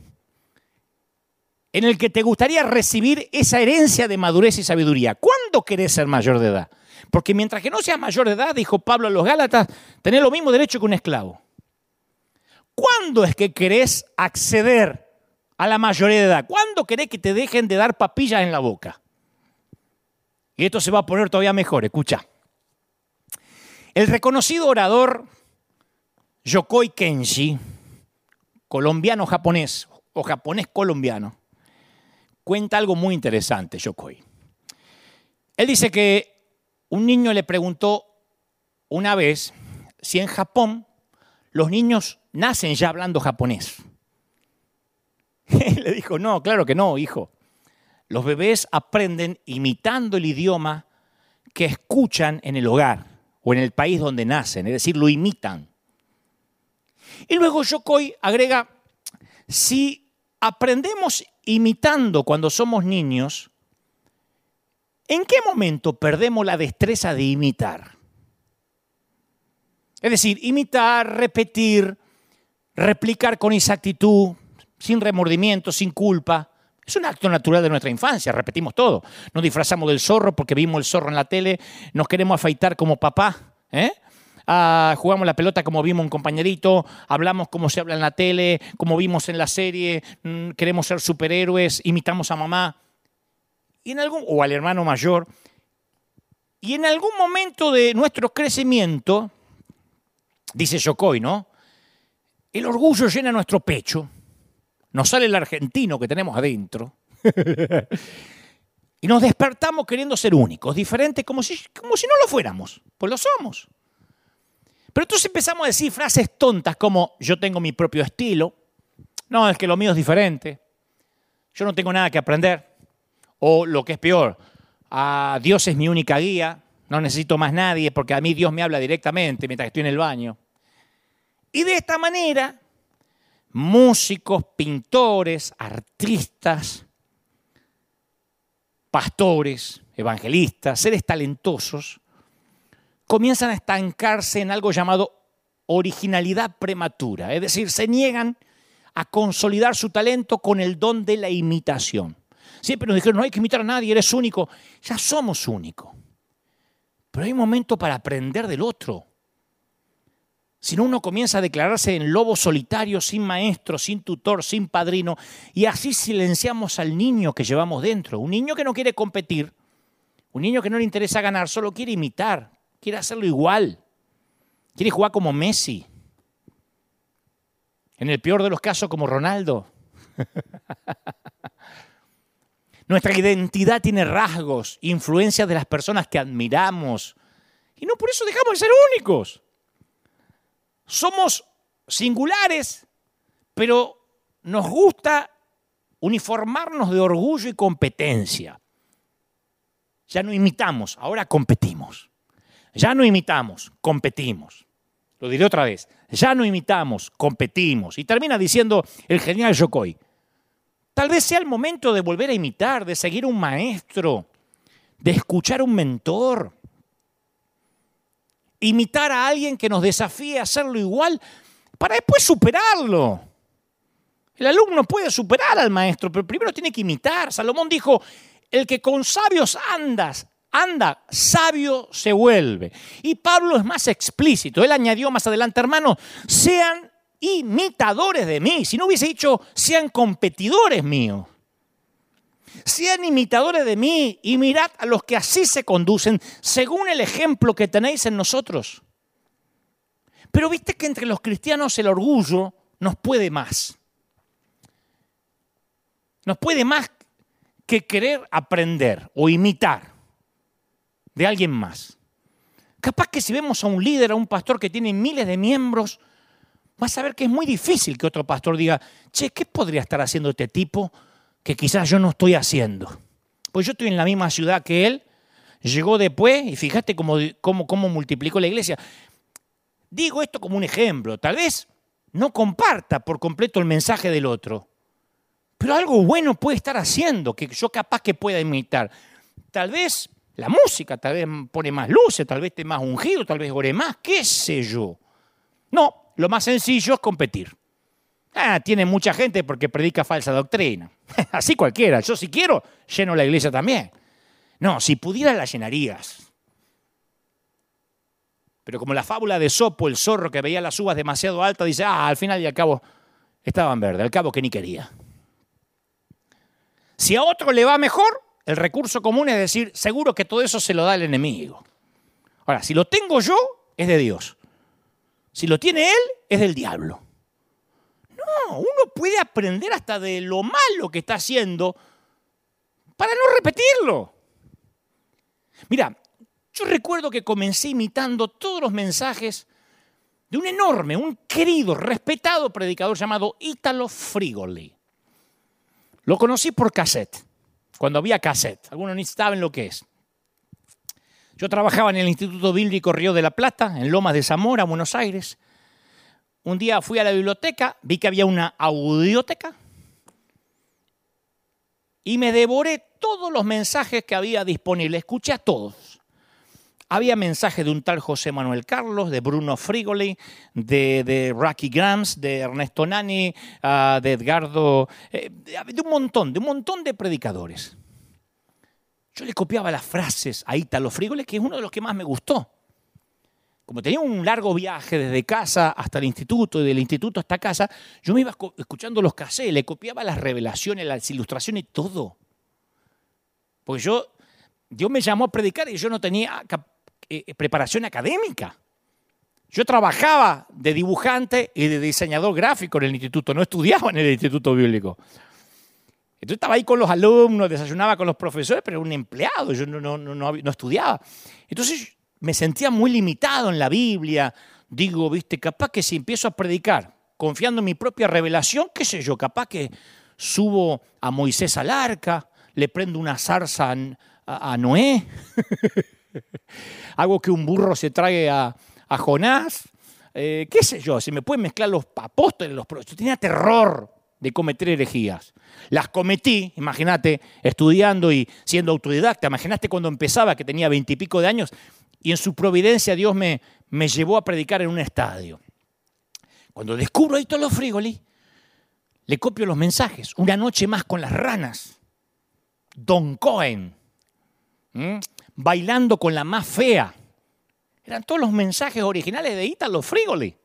en el que te gustaría recibir esa herencia de madurez y sabiduría? ¿Cuándo querés ser mayor de edad? Porque mientras que no seas mayor de edad, dijo Pablo a los Gálatas, tenés lo mismo derecho que un esclavo. ¿Cuándo es que querés acceder a la mayoría de edad? ¿Cuándo querés que te dejen de dar papillas en la boca? Y esto se va a poner todavía mejor, escucha. El reconocido orador Yokoi Kenshi, colombiano-japonés o japonés-colombiano, cuenta algo muy interesante, Yokoi. Él dice que un niño le preguntó una vez si en Japón los niños nacen ya hablando japonés. [laughs] le dijo, no, claro que no, hijo. Los bebés aprenden imitando el idioma que escuchan en el hogar o en el país donde nacen, es decir, lo imitan. Y luego Yokoi agrega, si aprendemos imitando cuando somos niños, ¿en qué momento perdemos la destreza de imitar? Es decir, imitar, repetir, replicar con exactitud, sin remordimiento, sin culpa. Es un acto natural de nuestra infancia, repetimos todo. Nos disfrazamos del zorro porque vimos el zorro en la tele, nos queremos afeitar como papá, ¿eh? Ah, jugamos la pelota como vimos un compañerito, hablamos como se habla en la tele, como vimos en la serie, mm, queremos ser superhéroes, imitamos a mamá y en algún, o al hermano mayor. Y en algún momento de nuestro crecimiento, dice Yokoi, ¿no? El orgullo llena nuestro pecho nos sale el argentino que tenemos adentro. [laughs] y nos despertamos queriendo ser únicos, diferentes, como si, como si no lo fuéramos. Pues lo somos. Pero entonces empezamos a decir frases tontas como yo tengo mi propio estilo. No, es que lo mío es diferente. Yo no tengo nada que aprender. O lo que es peor, a Dios es mi única guía. No necesito más nadie porque a mí Dios me habla directamente mientras estoy en el baño. Y de esta manera músicos, pintores, artistas, pastores, evangelistas, seres talentosos, comienzan a estancarse en algo llamado originalidad prematura, es decir, se niegan a consolidar su talento con el don de la imitación. Siempre nos dijeron, no hay que imitar a nadie, eres único. Ya somos únicos. Pero hay momento para aprender del otro sino uno comienza a declararse en lobo solitario, sin maestro, sin tutor, sin padrino, y así silenciamos al niño que llevamos dentro. Un niño que no quiere competir, un niño que no le interesa ganar, solo quiere imitar, quiere hacerlo igual, quiere jugar como Messi. En el peor de los casos, como Ronaldo. [laughs] Nuestra identidad tiene rasgos, influencias de las personas que admiramos. Y no por eso dejamos de ser únicos. Somos singulares, pero nos gusta uniformarnos de orgullo y competencia. Ya no imitamos, ahora competimos. Ya no imitamos, competimos. Lo diré otra vez. Ya no imitamos, competimos. Y termina diciendo el genial Yokoi. Tal vez sea el momento de volver a imitar, de seguir un maestro, de escuchar un mentor, imitar a alguien que nos desafíe a hacerlo igual para después superarlo. El alumno puede superar al maestro, pero primero tiene que imitar. Salomón dijo, el que con sabios andas, anda, sabio se vuelve. Y Pablo es más explícito. Él añadió más adelante, hermano, sean imitadores de mí. Si no hubiese dicho, sean competidores míos. Sean imitadores de mí y mirad a los que así se conducen según el ejemplo que tenéis en nosotros. Pero viste que entre los cristianos el orgullo nos puede más. Nos puede más que querer aprender o imitar de alguien más. Capaz que si vemos a un líder, a un pastor que tiene miles de miembros, vas a ver que es muy difícil que otro pastor diga, che, ¿qué podría estar haciendo este tipo que quizás yo no estoy haciendo. Pues yo estoy en la misma ciudad que él, llegó después y fíjate cómo, cómo, cómo multiplicó la iglesia. Digo esto como un ejemplo, tal vez no comparta por completo el mensaje del otro, pero algo bueno puede estar haciendo que yo capaz que pueda imitar. Tal vez la música, tal vez pone más luces, tal vez esté más ungido, tal vez ore más, qué sé yo. No, lo más sencillo es competir. Ah, tiene mucha gente porque predica falsa doctrina. [laughs] Así cualquiera. Yo si quiero, lleno la iglesia también. No, si pudiera la llenarías. Pero como la fábula de Sopo, el zorro que veía las uvas demasiado altas, dice, ah, al final y al cabo estaban verdes, al cabo que ni quería. Si a otro le va mejor, el recurso común es decir, seguro que todo eso se lo da el enemigo. Ahora, si lo tengo yo, es de Dios. Si lo tiene él, es del diablo uno puede aprender hasta de lo malo que está haciendo para no repetirlo. Mira, yo recuerdo que comencé imitando todos los mensajes de un enorme, un querido, respetado predicador llamado Ítalo Frigoli. Lo conocí por cassette. cuando había cassette. Algunos ni saben lo que es. Yo trabajaba en el Instituto Bíblico Río de la Plata, en Lomas de Zamora, Buenos Aires. Un día fui a la biblioteca, vi que había una audioteca y me devoré todos los mensajes que había disponibles. Escuché a todos. Había mensajes de un tal José Manuel Carlos, de Bruno Frigoli, de, de Rocky Grams, de Ernesto Nani, ah, de Edgardo, eh, de un montón, de un montón de predicadores. Yo le copiaba las frases a Ítalo Frigoli, que es uno de los que más me gustó. Como tenía un largo viaje desde casa hasta el instituto y del instituto hasta casa, yo me iba escuchando los cassettes, le copiaba las revelaciones, las ilustraciones, todo. Porque yo, Dios me llamó a predicar y yo no tenía eh, preparación académica. Yo trabajaba de dibujante y de diseñador gráfico en el instituto, no estudiaba en el instituto bíblico. Entonces estaba ahí con los alumnos, desayunaba con los profesores, pero era un empleado, yo no, no, no, no estudiaba. Entonces me sentía muy limitado en la Biblia. Digo, viste, capaz que si empiezo a predicar confiando en mi propia revelación, qué sé yo, capaz que subo a Moisés al arca, le prendo una zarza a, Noé, [laughs] hago que un burro se trague a, Jonás, eh, qué sé yo, si me pueden mezclar los apóstoles, los yo tenía terror de cometer herejías. Las cometí, imagínate, estudiando y siendo autodidacta. Imagínate cuando empezaba, que tenía veintipico de años, y en su providencia Dios me, me llevó a predicar en un estadio. Cuando descubro a los Frigoli, le copio los mensajes. Una noche más con las ranas. Don Cohen. Bailando con la más fea. Eran todos los mensajes originales de Italo Frigoli.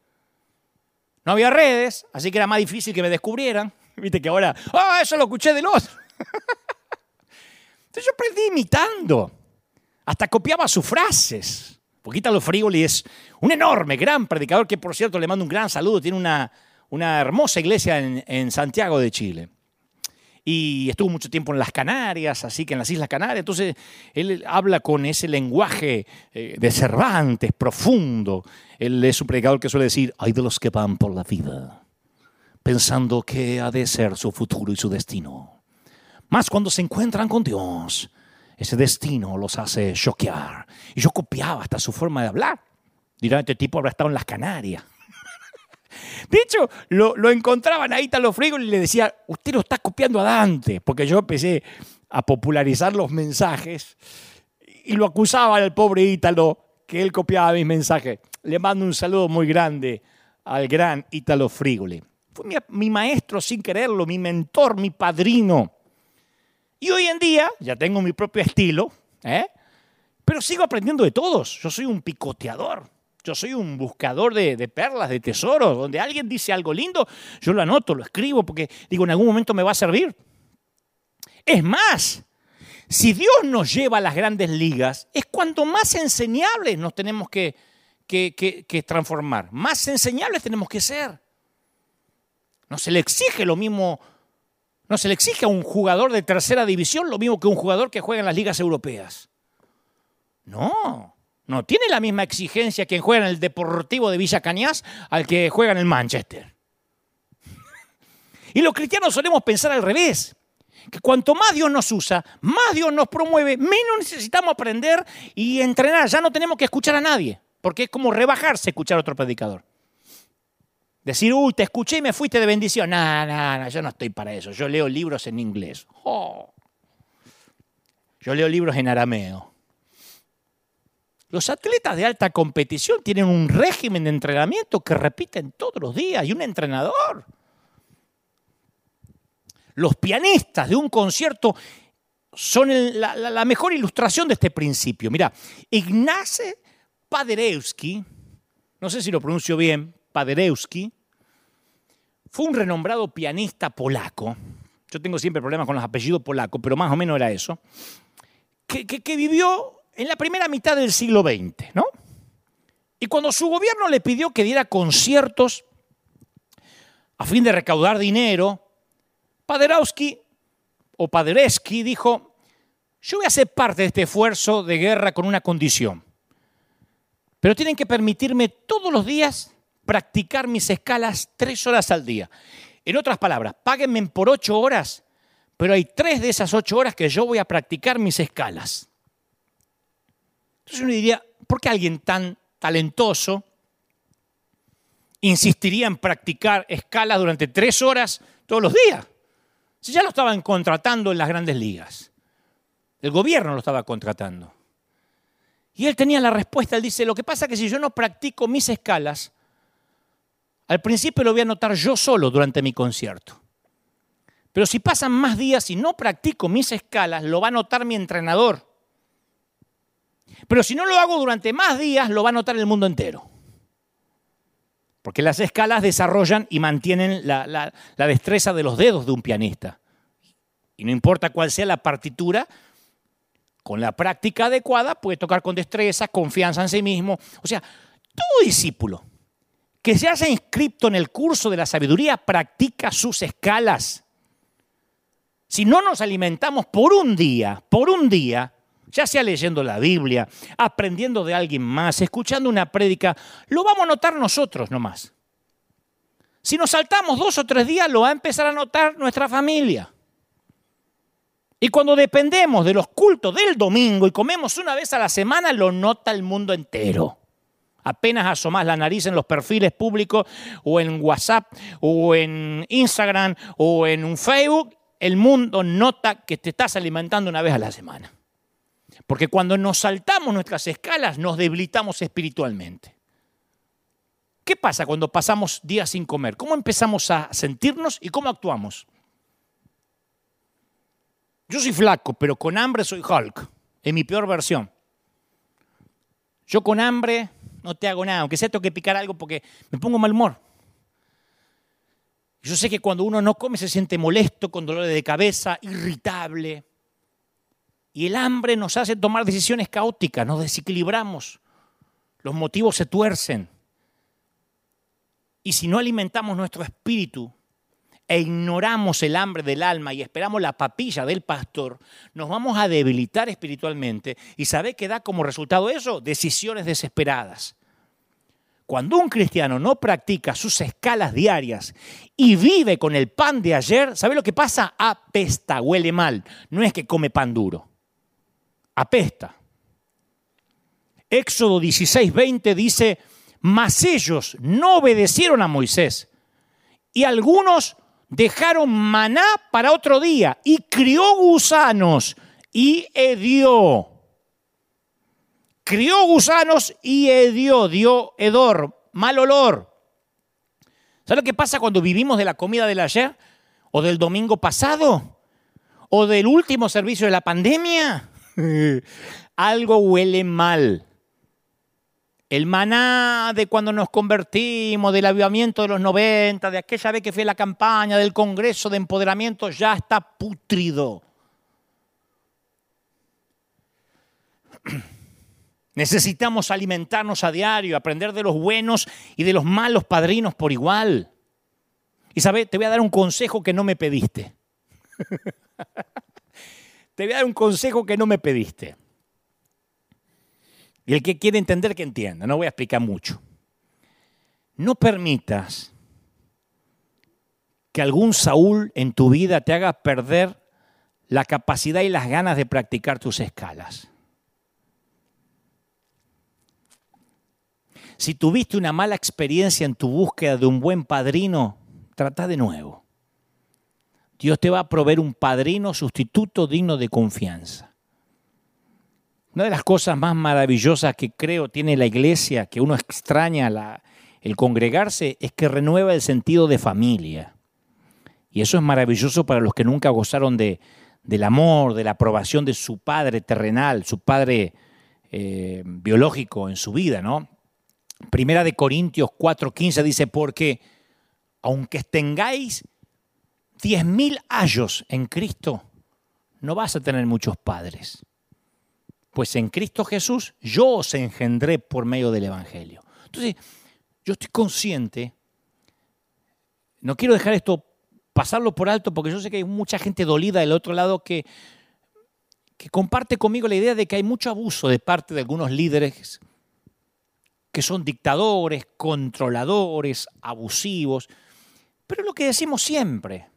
No había redes, así que era más difícil que me descubrieran. [laughs] Viste que ahora, ah, eso lo escuché de los. [laughs] Entonces yo aprendí imitando. Hasta copiaba sus frases. Porque Italo Frigoli es un enorme, gran predicador que, por cierto, le mando un gran saludo. Tiene una, una hermosa iglesia en, Santiago de Chile y estuvo mucho tiempo en las Canarias, así que en las Islas Canarias. Entonces, él habla con ese lenguaje eh, de Cervantes, profundo. Él es un predicador que suele decir, hay de los que van por la vida, pensando que ha de ser su futuro y su destino. Más cuando se encuentran con Dios, ese destino los hace choquear. Y yo copiaba hasta su forma de hablar. Dirán, este tipo habrá estado en las Canarias. De hecho, lo, encontraban ahí los Frigos y le decía, usted lo está copiando a Dante, porque yo empecé a popularizar los mensajes y lo acusaba al pobre Ítalo que él copiaba mis mensajes. Le mando un saludo muy grande al gran Ítalo Frigoli. Fue mi, mi, maestro sin quererlo, mi mentor, mi padrino. Y hoy en día ya tengo mi propio estilo, ¿eh? pero sigo aprendiendo de todos. Yo soy un picoteador. Yo soy un buscador de, perlas, de tesoros. Donde alguien dice algo lindo, yo lo anoto, lo escribo, porque digo, en algún momento me va a servir. Es más, si Dios nos lleva a las grandes ligas, es cuanto más enseñables nos tenemos que, que, que transformar. Más enseñables tenemos que ser. No se le exige lo mismo no se le exige a un jugador de tercera división lo mismo que un jugador que juega en las ligas europeas. No, no tiene la misma exigencia quien juega en el Deportivo de Villa Cañas al que juega en el Manchester. Y los cristianos solemos pensar al revés, que cuanto más Dios nos usa, más Dios nos promueve, menos necesitamos aprender y entrenar. Ya no tenemos que escuchar a nadie, porque es como rebajarse escuchar a otro predicador. Decir, uy, te escuché y me fuiste de bendición. No, no, no, yo no estoy para eso. Yo leo libros en inglés. Oh. Yo leo libros en arameo. Los atletas de alta competición tienen un régimen de entrenamiento que repiten todos los días y un entrenador. Los pianistas de un concierto son la, mejor ilustración de este principio. Mira, Ignace Paderewski, no sé si lo pronuncio bien, Paderewski, fue un renombrado pianista polaco. Yo tengo siempre problemas con los apellidos polacos, pero más o menos era eso. Que, vivió en la primera mitad del siglo XX, ¿no? Y cuando su gobierno le pidió que diera conciertos a fin de recaudar dinero, Paderewski o Paderewski dijo, yo voy a ser parte de este esfuerzo de guerra con una condición, pero tienen que permitirme todos los días practicar mis escalas tres horas al día. En otras palabras, páguenme por ocho horas, pero hay tres de esas ocho horas que yo voy a practicar mis escalas. Entonces uno diría, ¿por qué alguien tan talentoso insistiría en practicar escalas durante tres horas todos los días? Si ya lo estaban contratando en las grandes ligas. El gobierno lo estaba contratando. Y él tenía la respuesta, él dice, lo que pasa es que si yo no practico mis escalas, al principio lo voy a notar yo solo durante mi concierto. Pero si pasan más días y no practico mis escalas, lo va a notar mi entrenador. Pero si no lo hago durante más días, lo va a notar el mundo entero. Porque las escalas desarrollan y mantienen la, destreza de los dedos de un pianista. Y no importa cuál sea la partitura, con la práctica adecuada puede tocar con destreza, confianza en sí mismo. O sea, todo discípulo que se haya inscrito en el curso de la sabiduría practica sus escalas. Si no nos alimentamos por un día, por un día, ya sea leyendo la Biblia, aprendiendo de alguien más, escuchando una prédica, lo vamos a notar nosotros nomás. Si nos saltamos dos o tres días, lo va a empezar a notar nuestra familia. Y cuando dependemos de los cultos del domingo y comemos una vez a la semana, lo nota el mundo entero. Apenas asomas la nariz en los perfiles públicos o en WhatsApp o en Instagram o en un Facebook, el mundo nota que te estás alimentando una vez a la semana. Porque cuando nos saltamos nuestras escalas nos debilitamos espiritualmente. ¿Qué pasa cuando pasamos días sin comer? ¿Cómo empezamos a sentirnos y cómo actuamos? Yo soy flaco, pero con hambre soy Hulk, en mi peor versión. Yo con hambre no te hago nada, aunque sea tengo que picar algo porque me pongo mal humor. Yo sé que cuando uno no come se siente molesto, con dolores de cabeza, irritable. Y el hambre nos hace tomar decisiones caóticas, nos desequilibramos, los motivos se tuercen. Y si no alimentamos nuestro espíritu, e ignoramos el hambre del alma y esperamos la papilla del pastor, nos vamos a debilitar espiritualmente y ¿sabe qué da como resultado eso? Decisiones desesperadas. Cuando un cristiano no practica sus escalas diarias y vive con el pan de ayer, ¿sabe lo que pasa? Apesta, huele mal. No es que come pan duro. Apesta. Éxodo 16, 20 dice, mas ellos no obedecieron a Moisés y algunos dejaron maná para otro día y crió gusanos y hedió. Crió gusanos y hedió, dio hedor, mal olor. ¿Sabes lo que pasa cuando vivimos de la comida del ayer? ¿O del domingo pasado? ¿O del último servicio de la pandemia? [laughs] Algo huele mal. El maná de cuando nos convertimos, del avivamiento de los 90, de aquella vez que fue la campaña del Congreso de Empoderamiento, ya está putrido. [clears throat] Necesitamos alimentarnos a diario, aprender de los buenos y de los malos padrinos por igual. Y sabes, te voy a dar un consejo que no me pediste. [laughs] te voy a dar un consejo que no me pediste. Y el que quiere entender, que entienda. No voy a explicar mucho. No permitas que algún Saúl en tu vida te haga perder la capacidad y las ganas de practicar tus escalas. Si tuviste una mala experiencia en tu búsqueda de un buen padrino, trata de nuevo. Dios te va a proveer un padrino sustituto digno de confianza. Una de las cosas más maravillosas que creo tiene la iglesia, que uno extraña el congregarse, es que renueva el sentido de familia. Y eso es maravilloso para los que nunca gozaron de, del amor, de la aprobación de su padre terrenal, su padre eh, biológico en su vida, ¿no? Primera de Corintios 4:15 dice, porque aunque tengáis diez mil años en Cristo, no vas a tener muchos padres. Pues en Cristo Jesús yo os engendré por medio del Evangelio. Entonces, yo estoy consciente, no quiero dejar esto, pasarlo por alto, porque yo sé que hay mucha gente dolida del otro lado que, que comparte conmigo la idea de que hay mucho abuso de parte de algunos líderes que son dictadores, controladores, abusivos. Pero lo que decimos siempre,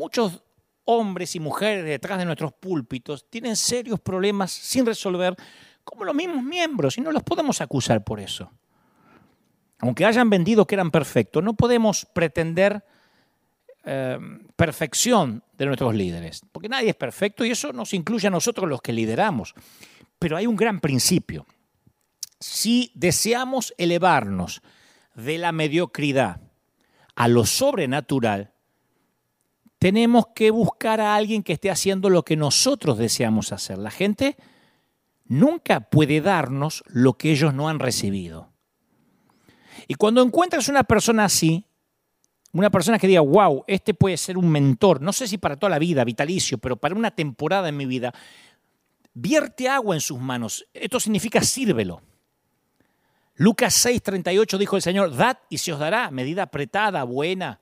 muchos hombres y mujeres detrás de nuestros púlpitos tienen serios problemas sin resolver, como los mismos miembros, y no los podemos acusar por eso. Aunque hayan vendido que eran perfectos, no podemos pretender eh, perfección de nuestros líderes, porque nadie es perfecto y eso nos incluye a nosotros los que lideramos. Pero hay un gran principio. Si deseamos elevarnos de la mediocridad a lo sobrenatural, tenemos que buscar a alguien que esté haciendo lo que nosotros deseamos hacer. La gente nunca puede darnos lo que ellos no han recibido. Y cuando encuentras una persona así, una persona que diga, wow, este puede ser un mentor, no sé si para toda la vida, vitalicio, pero para una temporada en mi vida, vierte agua en sus manos. Esto significa sírvelo. Lucas 6:38 dijo el Señor, dad y se os dará, medida apretada, buena,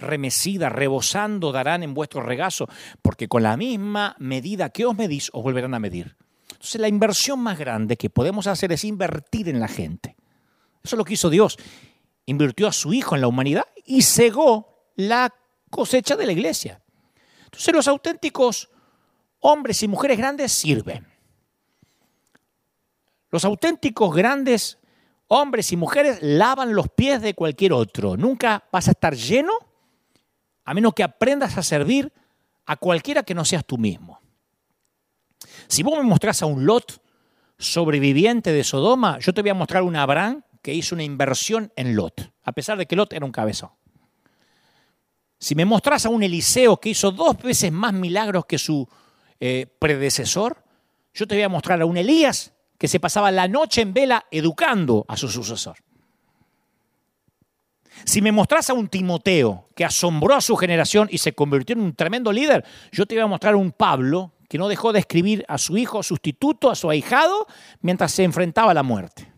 remecida, rebosando darán en vuestro regazo, porque con la misma medida que os medís, os volverán a medir. Entonces la inversión más grande que podemos hacer es invertir en la gente. Eso es lo que hizo Dios. Invirtió a su Hijo en la humanidad y cegó la cosecha de la iglesia. Entonces los auténticos hombres y mujeres grandes sirven. Los auténticos grandes hombres y mujeres lavan los pies de cualquier otro. Nunca vas a estar lleno a menos que aprendas a servir a cualquiera que no seas tú mismo. Si vos me mostrás a un Lot sobreviviente de Sodoma, yo te voy a mostrar un Abraham que hizo una inversión en Lot, a pesar de que Lot era un cabezón. Si me mostrás a un Eliseo que hizo dos veces más milagros que su eh, predecesor, yo te voy a mostrar a un Elías que se pasaba la noche en vela educando a su sucesor. Si me mostrás a un Timoteo que asombró a su generación y se convirtió en un tremendo líder, yo te voy a mostrar a un Pablo que no dejó de escribir a su hijo sustituto, a su ahijado, mientras se enfrentaba a la muerte.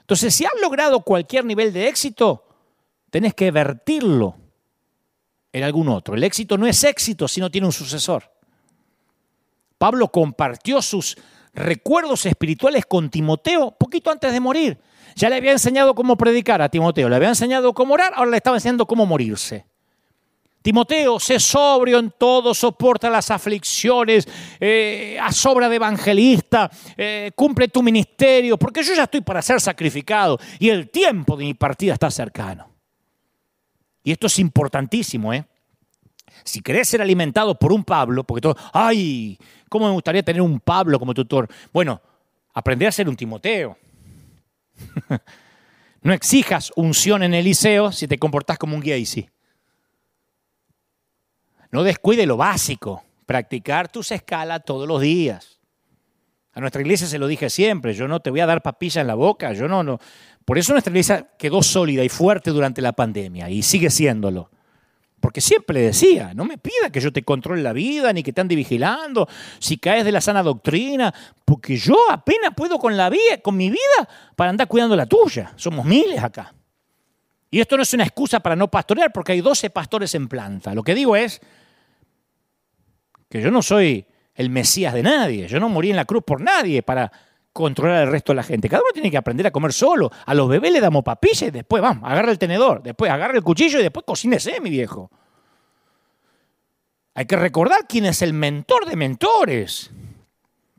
Entonces, si has logrado cualquier nivel de éxito, tenés que vertirlo en algún otro. El éxito no es éxito si no tiene un sucesor. Pablo compartió sus recuerdos espirituales con Timoteo poquito antes de morir. Ya le había enseñado cómo predicar a Timoteo, le había enseñado cómo orar, ahora le estaba enseñando cómo morirse. Timoteo, sé sobrio en todo, soporta las aflicciones, eh, a sobra de evangelista, eh, cumple tu ministerio, porque yo ya estoy para ser sacrificado y el tiempo de mi partida está cercano. Y esto es importantísimo, ¿eh? Si querés ser alimentado por un Pablo, porque todo, ay, ¿cómo me gustaría tener un Pablo como tutor? Bueno, aprende a ser un Timoteo. [laughs] no exijas unción en el liceo si te comportás como un Gacy. No descuide lo básico, practicar tus escalas todos los días. A nuestra iglesia se lo dije siempre, yo no te voy a dar papilla en la boca, yo no, no. Por eso nuestra iglesia quedó sólida y fuerte durante la pandemia y sigue siéndolo. Porque siempre le decía, no me pida que yo te controle la vida, ni que te ande vigilando, si caes de la sana doctrina, porque yo apenas puedo con, la vida, con mi vida para andar cuidando la tuya. Somos miles acá. Y esto no es una excusa para no pastorear, porque hay 12 pastores en planta. Lo que digo es que yo no soy el Mesías de nadie, yo no morí en la cruz por nadie para controlar al resto de la gente. Cada uno tiene que aprender a comer solo. A los bebés le damos papilla y después, vamos, agarra el tenedor, después agarra el cuchillo y después cocínese, mi viejo. Hay que recordar quién es el mentor de mentores.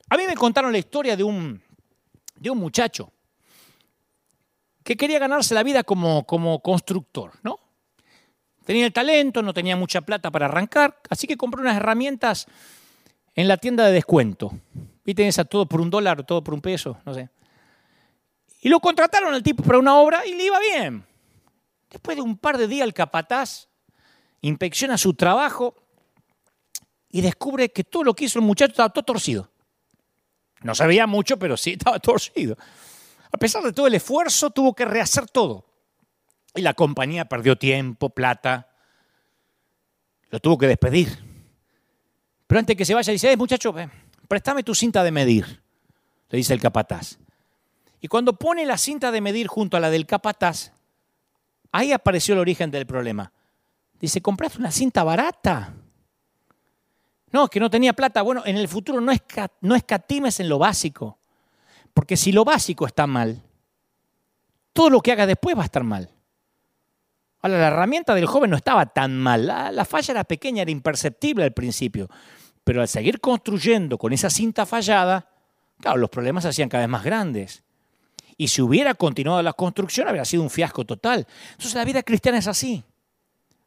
A mí me contaron la historia de un, de un muchacho que quería ganarse la vida como, como constructor, ¿no? Tenía el talento, no tenía mucha plata para arrancar, así que compró unas herramientas en la tienda de descuento. Viste esa todo por un dólar, todo por un peso, no sé. Y lo contrataron al tipo para una obra y le iba bien. Después de un par de días el capataz inspecciona su trabajo y descubre que todo lo que hizo el muchacho estaba todo torcido. No sabía mucho, pero sí estaba torcido. A pesar de todo el esfuerzo, tuvo que rehacer todo. Y la compañía perdió tiempo, plata. Lo tuvo que despedir. Pero antes que se vaya, dice, eh, muchacho, préstame tu cinta de medir, le dice el capataz. Y cuando pone la cinta de medir junto a la del capataz, ahí apareció el origen del problema. Dice, compraste una cinta barata. No, que no tenía plata. Bueno, en el futuro no, no escatimes en lo básico. Porque si lo básico está mal, todo lo que haga después va a estar mal. Ahora, la herramienta del joven no estaba tan mal. La, falla era pequeña, era imperceptible al principio. Pero al seguir construyendo con esa cinta fallada, claro, los problemas se hacían cada vez más grandes. Y si hubiera continuado la construcción, habría sido un fiasco total. Entonces la vida cristiana es así.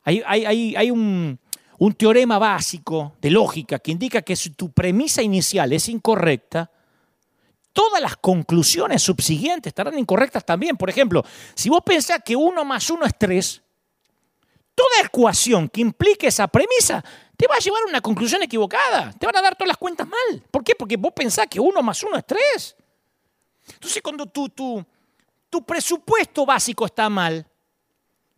Hay, un, un teorema básico de lógica que indica que si tu premisa inicial es incorrecta, todas las conclusiones subsiguientes estarán incorrectas también. Por ejemplo, si vos pensás que 1 más 1 es 3, toda ecuación que implique esa premisa te va a llevar a una conclusión equivocada. Te van a dar todas las cuentas mal. ¿Por qué? Porque vos pensás que 1 más 1 es 3. Entonces, cuando tu, tu, tu presupuesto básico está mal,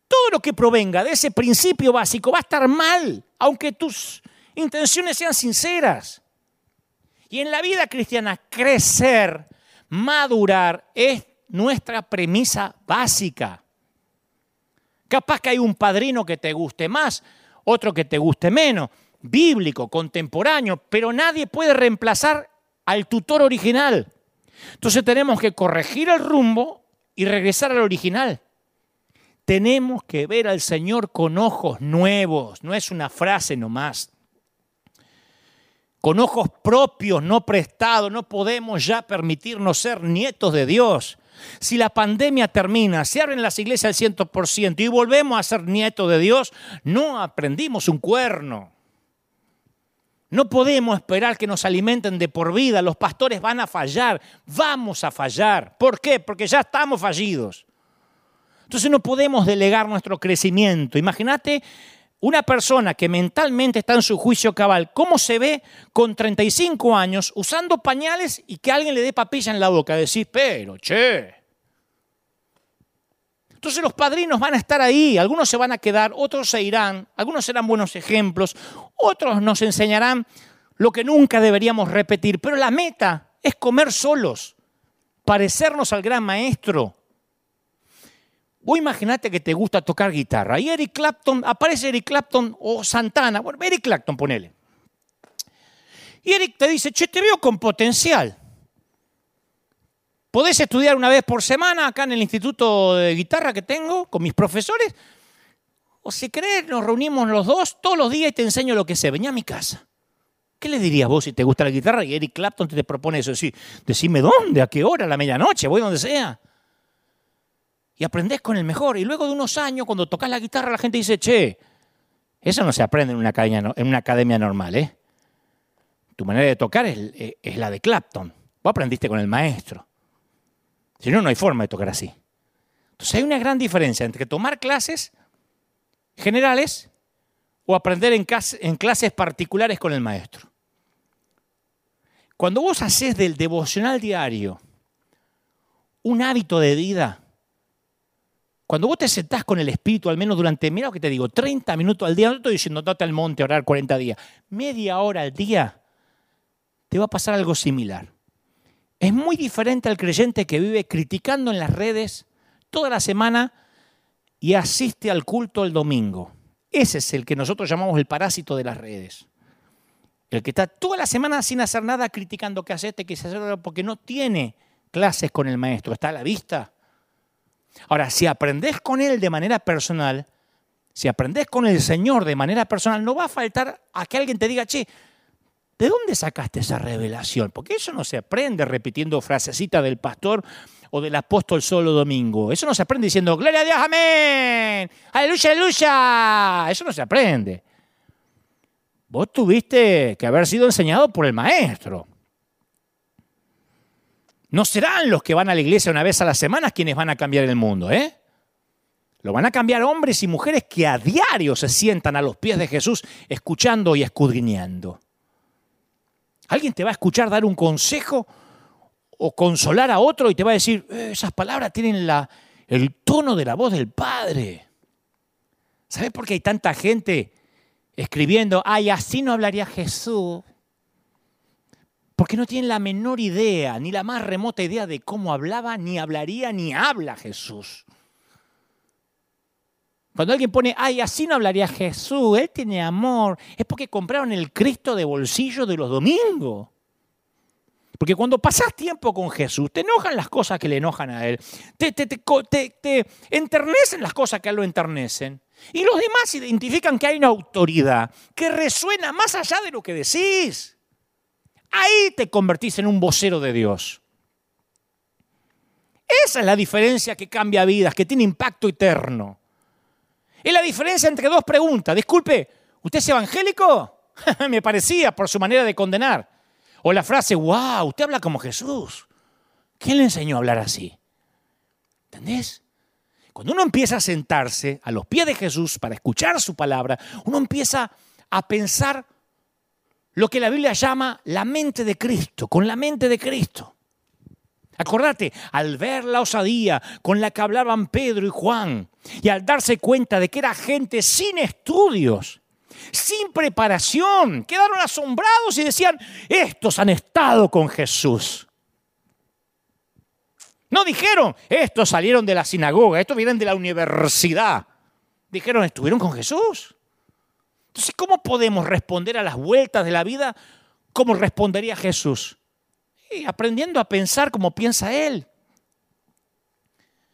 todo lo que provenga de ese principio básico va a estar mal, aunque tus intenciones sean sinceras. Y en la vida cristiana, crecer, madurar, es nuestra premisa básica. Capaz que hay un padrino que te guste más, otro que te guste menos, bíblico, contemporáneo, pero nadie puede reemplazar al tutor original. Entonces tenemos que corregir el rumbo y regresar al original. Tenemos que ver al Señor con ojos nuevos, no es una frase nomás con ojos propios, no prestados, no podemos ya permitirnos ser nietos de Dios. Si la pandemia termina, se abren las iglesias al 100% y volvemos a ser nietos de Dios, no aprendimos un cuerno. No podemos esperar que nos alimenten de por vida. Los pastores van a fallar, vamos a fallar. ¿Por qué? Porque ya estamos fallidos. Entonces no podemos delegar nuestro crecimiento. Imagínate una persona que mentalmente está en su juicio cabal, ¿cómo se ve con 35 años usando pañales y que alguien le dé papilla en la boca? Decís, pero, che. Entonces los padrinos van a estar ahí, algunos se van a quedar, otros se irán, algunos serán buenos ejemplos, otros nos enseñarán lo que nunca deberíamos repetir, pero la meta es comer solos, parecernos al gran maestro, Vos imaginate que te gusta tocar guitarra y Eric Clapton, aparece Eric Clapton o Santana, bueno, Eric Clapton ponele. Y Eric te dice, che, te veo con potencial. Podés estudiar una vez por semana acá en el instituto de guitarra que tengo con mis profesores. O si querés, nos reunimos los dos todos los días y te enseño lo que sé. Venía a mi casa. ¿Qué le dirías vos si te gusta la guitarra y Eric Clapton te, propone eso? Decir, decime dónde, a qué hora, a la medianoche, voy donde sea y aprendés con el mejor. Y luego de unos años, cuando tocas la guitarra, la gente dice, che, eso no se aprende en una academia, normal, ¿eh? Tu manera de tocar es, es la de Clapton. Vos aprendiste con el maestro. Si no, no hay forma de tocar así. Entonces hay una gran diferencia entre tomar clases generales o aprender en, en clases particulares con el maestro. Cuando vos haces del devocional diario un hábito de vida, cuando vos te sentás con el Espíritu, al menos durante, mira lo que te digo, 30 minutos al día, no estoy diciendo date al monte a orar 40 días, media hora al día, te va a pasar algo similar. Es muy diferente al creyente que vive criticando en las redes toda la semana y asiste al culto el domingo. Ese es el que nosotros llamamos el parásito de las redes. El que está toda la semana sin hacer nada criticando qué hace este, qué hace porque no tiene clases con el maestro, está a la vista. Ahora, si aprendes con Él de manera personal, si aprendes con el Señor de manera personal, no va a faltar a que alguien te diga, che, ¿de dónde sacaste esa revelación? Porque eso no se aprende repitiendo frasecita del pastor o del apóstol solo domingo. Eso no se aprende diciendo, gloria a Dios, amén, aleluya, aleluya. Eso no se aprende. Vos tuviste que haber sido enseñado por el maestro. No serán los que van a la iglesia una vez a la semana quienes van a cambiar el mundo, ¿eh? Lo van a cambiar hombres y mujeres que a diario se sientan a los pies de Jesús escuchando y escudriñando. Alguien te va a escuchar dar un consejo o consolar a otro y te va a decir, eh, esas palabras tienen la, el tono de la voz del Padre. ¿Sabes por qué hay tanta gente escribiendo, ay, así no hablaría Jesús? Porque no tienen la menor idea, ni la más remota idea de cómo hablaba, ni hablaría, ni habla Jesús. Cuando alguien pone, ay, así no hablaría Jesús, Él tiene amor, es porque compraron el Cristo de bolsillo de los domingos. Porque cuando pasas tiempo con Jesús, te enojan las cosas que le enojan a Él, te, te, te, enternecen las cosas que a Él lo enternecen. Y los demás identifican que hay una autoridad que resuena más allá de lo que decís. Ahí te convertís en un vocero de Dios. Esa es la diferencia que cambia vidas, que tiene impacto eterno. Es la diferencia entre dos preguntas. Disculpe, ¿usted es evangélico? [laughs] Me parecía por su manera de condenar. O la frase, wow, usted habla como Jesús. ¿Quién le enseñó a hablar así? ¿Entendés? Cuando uno empieza a sentarse a los pies de Jesús para escuchar su palabra, uno empieza a pensar lo que la Biblia llama la mente de Cristo, con la mente de Cristo. Acordate, al ver la osadía con la que hablaban Pedro y Juan y al darse cuenta de que era gente sin estudios, sin preparación, quedaron asombrados y decían, estos han estado con Jesús. No dijeron, estos salieron de la sinagoga, estos vienen de la universidad. Dijeron, estuvieron con Jesús. Entonces, ¿cómo podemos responder a las vueltas de la vida como respondería Jesús? Aprendiendo a pensar como piensa Él.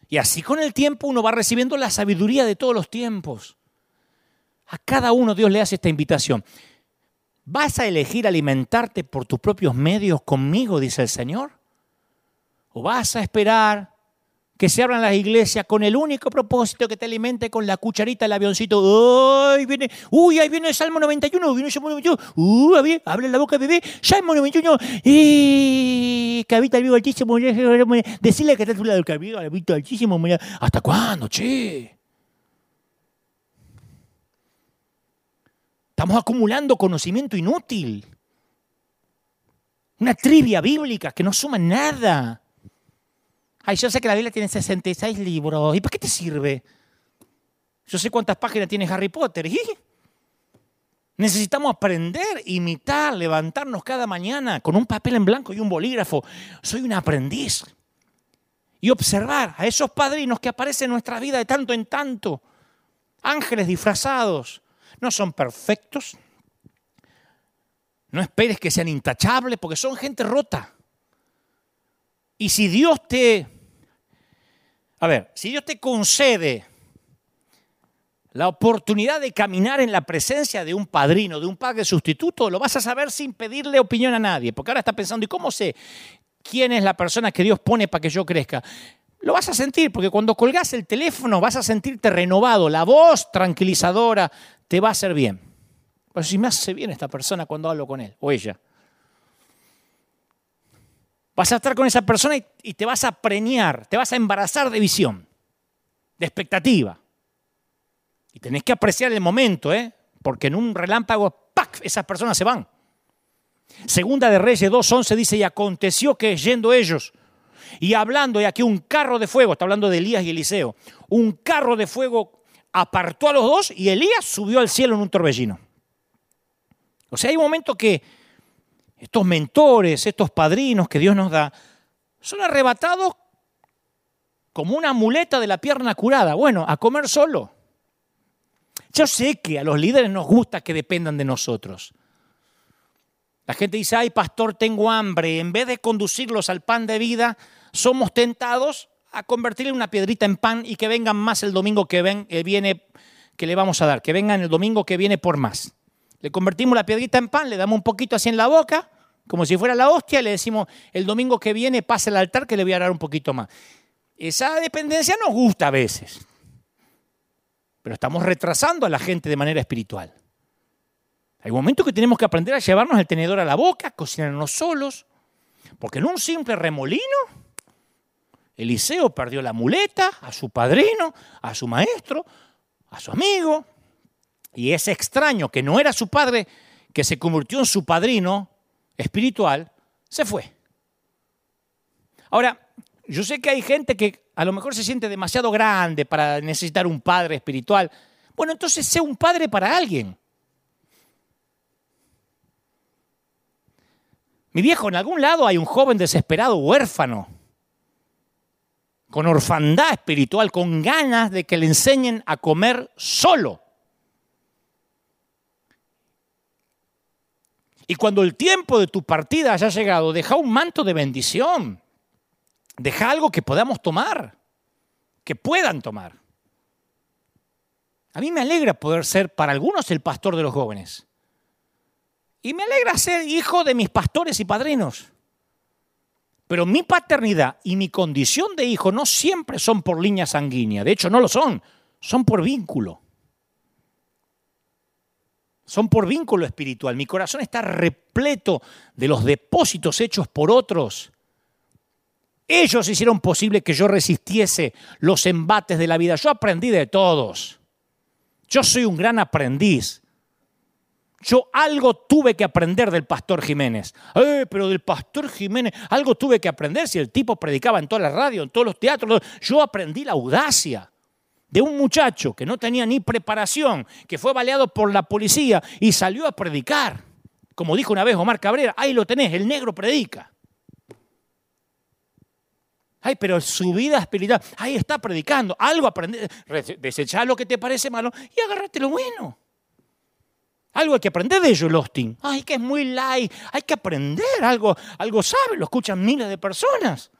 Y así con el tiempo uno va recibiendo la sabiduría de todos los tiempos. A cada uno Dios le hace esta invitación. ¿Vas a elegir alimentarte por tus propios medios conmigo, dice el Señor? ¿O vas a esperar que se abran las iglesias con el único propósito que te alimente con la cucharita del avioncito? ¡Ay, viene! ¡Uy, ahí viene el Salmo 91! ¡Viene el Salmo 91! ¡Uy, abre la boca, bebé! ¡Salmo 91! ¡Y! Que habita el vivo altísimo. Decirle que está a tu lado, que habita el altísimo. ¿Hasta cuándo, che? Estamos acumulando conocimiento inútil. Una trivia bíblica que no suma nada. Ay, yo sé que la Biblia tiene 66 libros. ¿Y para qué te sirve? Yo sé cuántas páginas tiene Harry Potter. Necesitamos aprender, imitar, levantarnos cada mañana con un papel en blanco y un bolígrafo. Soy un aprendiz. Y observar a esos padrinos que aparecen en nuestra vida de tanto en tanto. Ángeles disfrazados. No son perfectos. No esperes que sean intachables porque son gente rota. Y si Dios te, a ver, si Dios te concede la oportunidad de caminar en la presencia de un padrino, de un padre sustituto, lo vas a saber sin pedirle opinión a nadie, porque ahora está pensando, ¿y cómo sé quién es la persona que Dios pone para que yo crezca? Lo vas a sentir, porque cuando colgas el teléfono vas a sentirte renovado, la voz tranquilizadora te va a hacer bien. Pero si me hace bien esta persona cuando hablo con él o ella. Vas a estar con esa persona y, te vas a preñar, te vas a embarazar de visión, de expectativa. Y tenés que apreciar el momento, ¿eh? porque en un relámpago, ¡pac! esas personas se van. Segunda de Reyes 2.11 dice, y aconteció que yendo ellos y hablando, y aquí un carro de fuego, está hablando de Elías y Eliseo, un carro de fuego apartó a los dos y Elías subió al cielo en un torbellino. O sea, hay un momento que estos mentores, estos padrinos que Dios nos da, son arrebatados como una muleta de la pierna curada. Bueno, a comer solo. Yo sé que a los líderes nos gusta que dependan de nosotros. La gente dice, ay pastor, tengo hambre. En vez de conducirlos al pan de vida, somos tentados a convertirle una piedrita en pan y que vengan más el domingo que ven, eh, viene, que le vamos a dar, que vengan el domingo que viene por más. Le convertimos la piedrita en pan, le damos un poquito así en la boca, como si fuera la hostia, y le decimos, el domingo que viene pase al altar que le voy a dar un poquito más. Esa dependencia nos gusta a veces, pero estamos retrasando a la gente de manera espiritual. Hay momentos que tenemos que aprender a llevarnos el tenedor a la boca, cocinarnos solos, porque en un simple remolino, Eliseo perdió la muleta, a su padrino, a su maestro, a su amigo, y ese extraño que no era su padre, que se convirtió en su padrino espiritual, se fue. Ahora, yo sé que hay gente que a lo mejor se siente demasiado grande para necesitar un padre espiritual. Bueno, entonces sé un padre para alguien. Mi viejo, en algún lado hay un joven desesperado, huérfano, con orfandad espiritual, con ganas de que le enseñen a comer solo. Y cuando el tiempo de tu partida haya llegado, deja un manto de bendición. Deja algo que podamos tomar, que puedan tomar. A mí me alegra poder ser para algunos el pastor de los jóvenes. Y me alegra ser hijo de mis pastores y padrinos. Pero mi paternidad y mi condición de hijo no siempre son por línea sanguínea. De hecho, no lo son. Son por vínculo. Son por vínculo espiritual. Mi corazón está repleto de los depósitos hechos por otros. Ellos hicieron posible que yo resistiese los embates de la vida. Yo aprendí de todos. Yo soy un gran aprendiz. Yo algo tuve que aprender del pastor Jiménez. Eh, pero del pastor Jiménez, algo tuve que aprender si el tipo predicaba en toda la radio, en todos los teatros. Yo aprendí la audacia de un muchacho que no tenía ni preparación, que fue baleado por la policía y salió a predicar. Como dijo una vez Omar Cabrera, ahí lo tenés, el negro predica. Ay, pero su vida espiritual, ahí está predicando, algo aprender, desechar lo que te parece malo y agarrate lo bueno. Algo hay que aprender de Joel Austin. Ay, que es muy light, hay que aprender algo, algo sabe, lo escuchan miles de personas.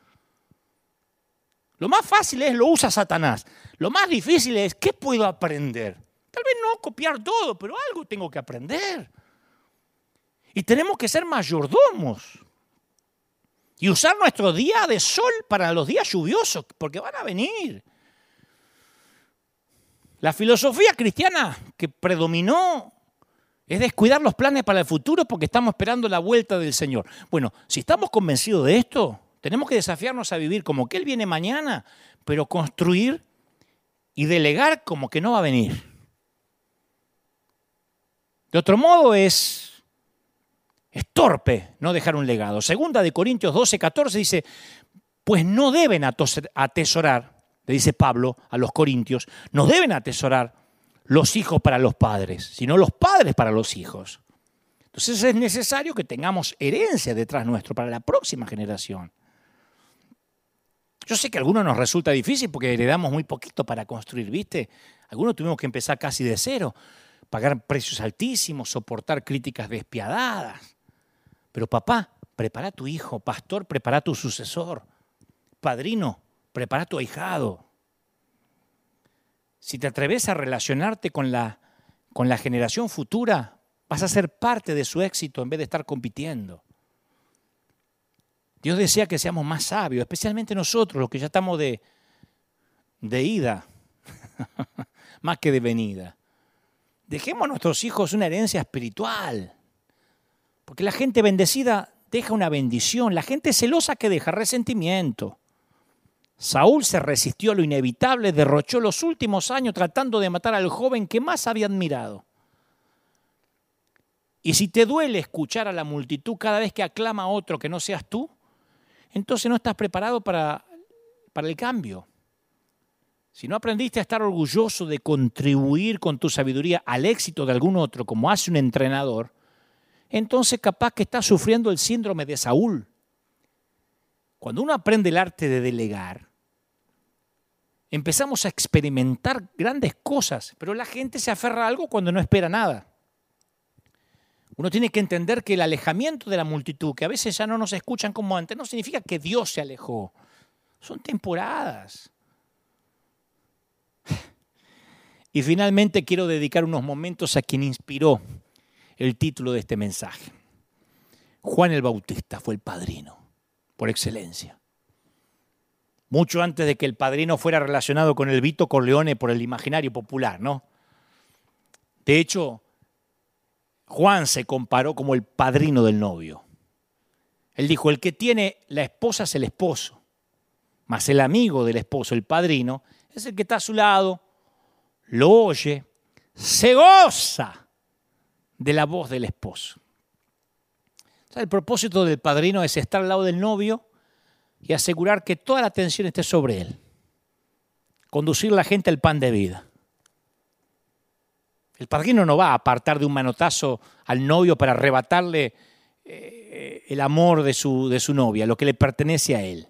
Lo más fácil es lo usa Satanás. Lo más difícil es qué puedo aprender. Tal vez no copiar todo, pero algo tengo que aprender. Y tenemos que ser mayordomos. Y usar nuestro día de sol para los días lluviosos, porque van a venir. La filosofía cristiana que predominó es descuidar los planes para el futuro porque estamos esperando la vuelta del Señor. Bueno, si estamos convencidos de esto, tenemos que desafiarnos a vivir como que Él viene mañana, pero construir y delegar como que no va a venir. De otro modo es torpe no dejar un legado. Segunda de Corintios 12, 14 dice, pues no deben atesorar, le dice Pablo a los corintios, no deben atesorar los hijos para los padres, sino los padres para los hijos. Entonces es necesario que tengamos herencia detrás nuestro para la próxima generación. Yo sé que a algunos nos resulta difícil porque heredamos muy poquito para construir, ¿viste? Algunos tuvimos que empezar casi de cero, pagar precios altísimos, soportar críticas despiadadas. Pero papá, prepara a tu hijo, pastor, prepara a tu sucesor, padrino, prepara a tu ahijado. Si te atreves a relacionarte con la, con la generación futura, vas a ser parte de su éxito en vez de estar compitiendo. Dios desea que seamos más sabios, especialmente nosotros, los que ya estamos de, de ida, [laughs] más que de venida. Dejemos a nuestros hijos una herencia espiritual. Porque la gente bendecida deja una bendición, la gente celosa que deja resentimiento. Saúl se resistió a lo inevitable, derrochó los últimos años tratando de matar al joven que más había admirado. Y si te duele escuchar a la multitud cada vez que aclama a otro que no seas tú, entonces no estás preparado para, para el cambio. Si no aprendiste a estar orgulloso de contribuir con tu sabiduría al éxito de algún otro, como hace un entrenador, entonces capaz que está sufriendo el síndrome de Saúl. Cuando uno aprende el arte de delegar, empezamos a experimentar grandes cosas, pero la gente se aferra a algo cuando no espera nada. Uno tiene que entender que el alejamiento de la multitud, que a veces ya no nos escuchan como antes, no significa que Dios se alejó. Son temporadas. [sighs] Y finalmente quiero dedicar unos momentos a quien inspiró el título de este mensaje. Juan el Bautista fue el padrino, por excelencia. Mucho antes de que el padrino fuera relacionado con el Vito Corleone por el imaginario popular, ¿no? De hecho, Juan se comparó como el padrino del novio. Él dijo, el que tiene la esposa es el esposo, mas el amigo del esposo, el padrino, es el que está a su lado, lo oye, se goza de la voz del esposo. el propósito del padrino es estar al lado del novio y asegurar que toda la atención esté sobre él. Conducir la gente al pan de vida. El padrino no va a apartar de un manotazo al novio para arrebatarle eh, el amor de su, de su novia, lo que le pertenece a él.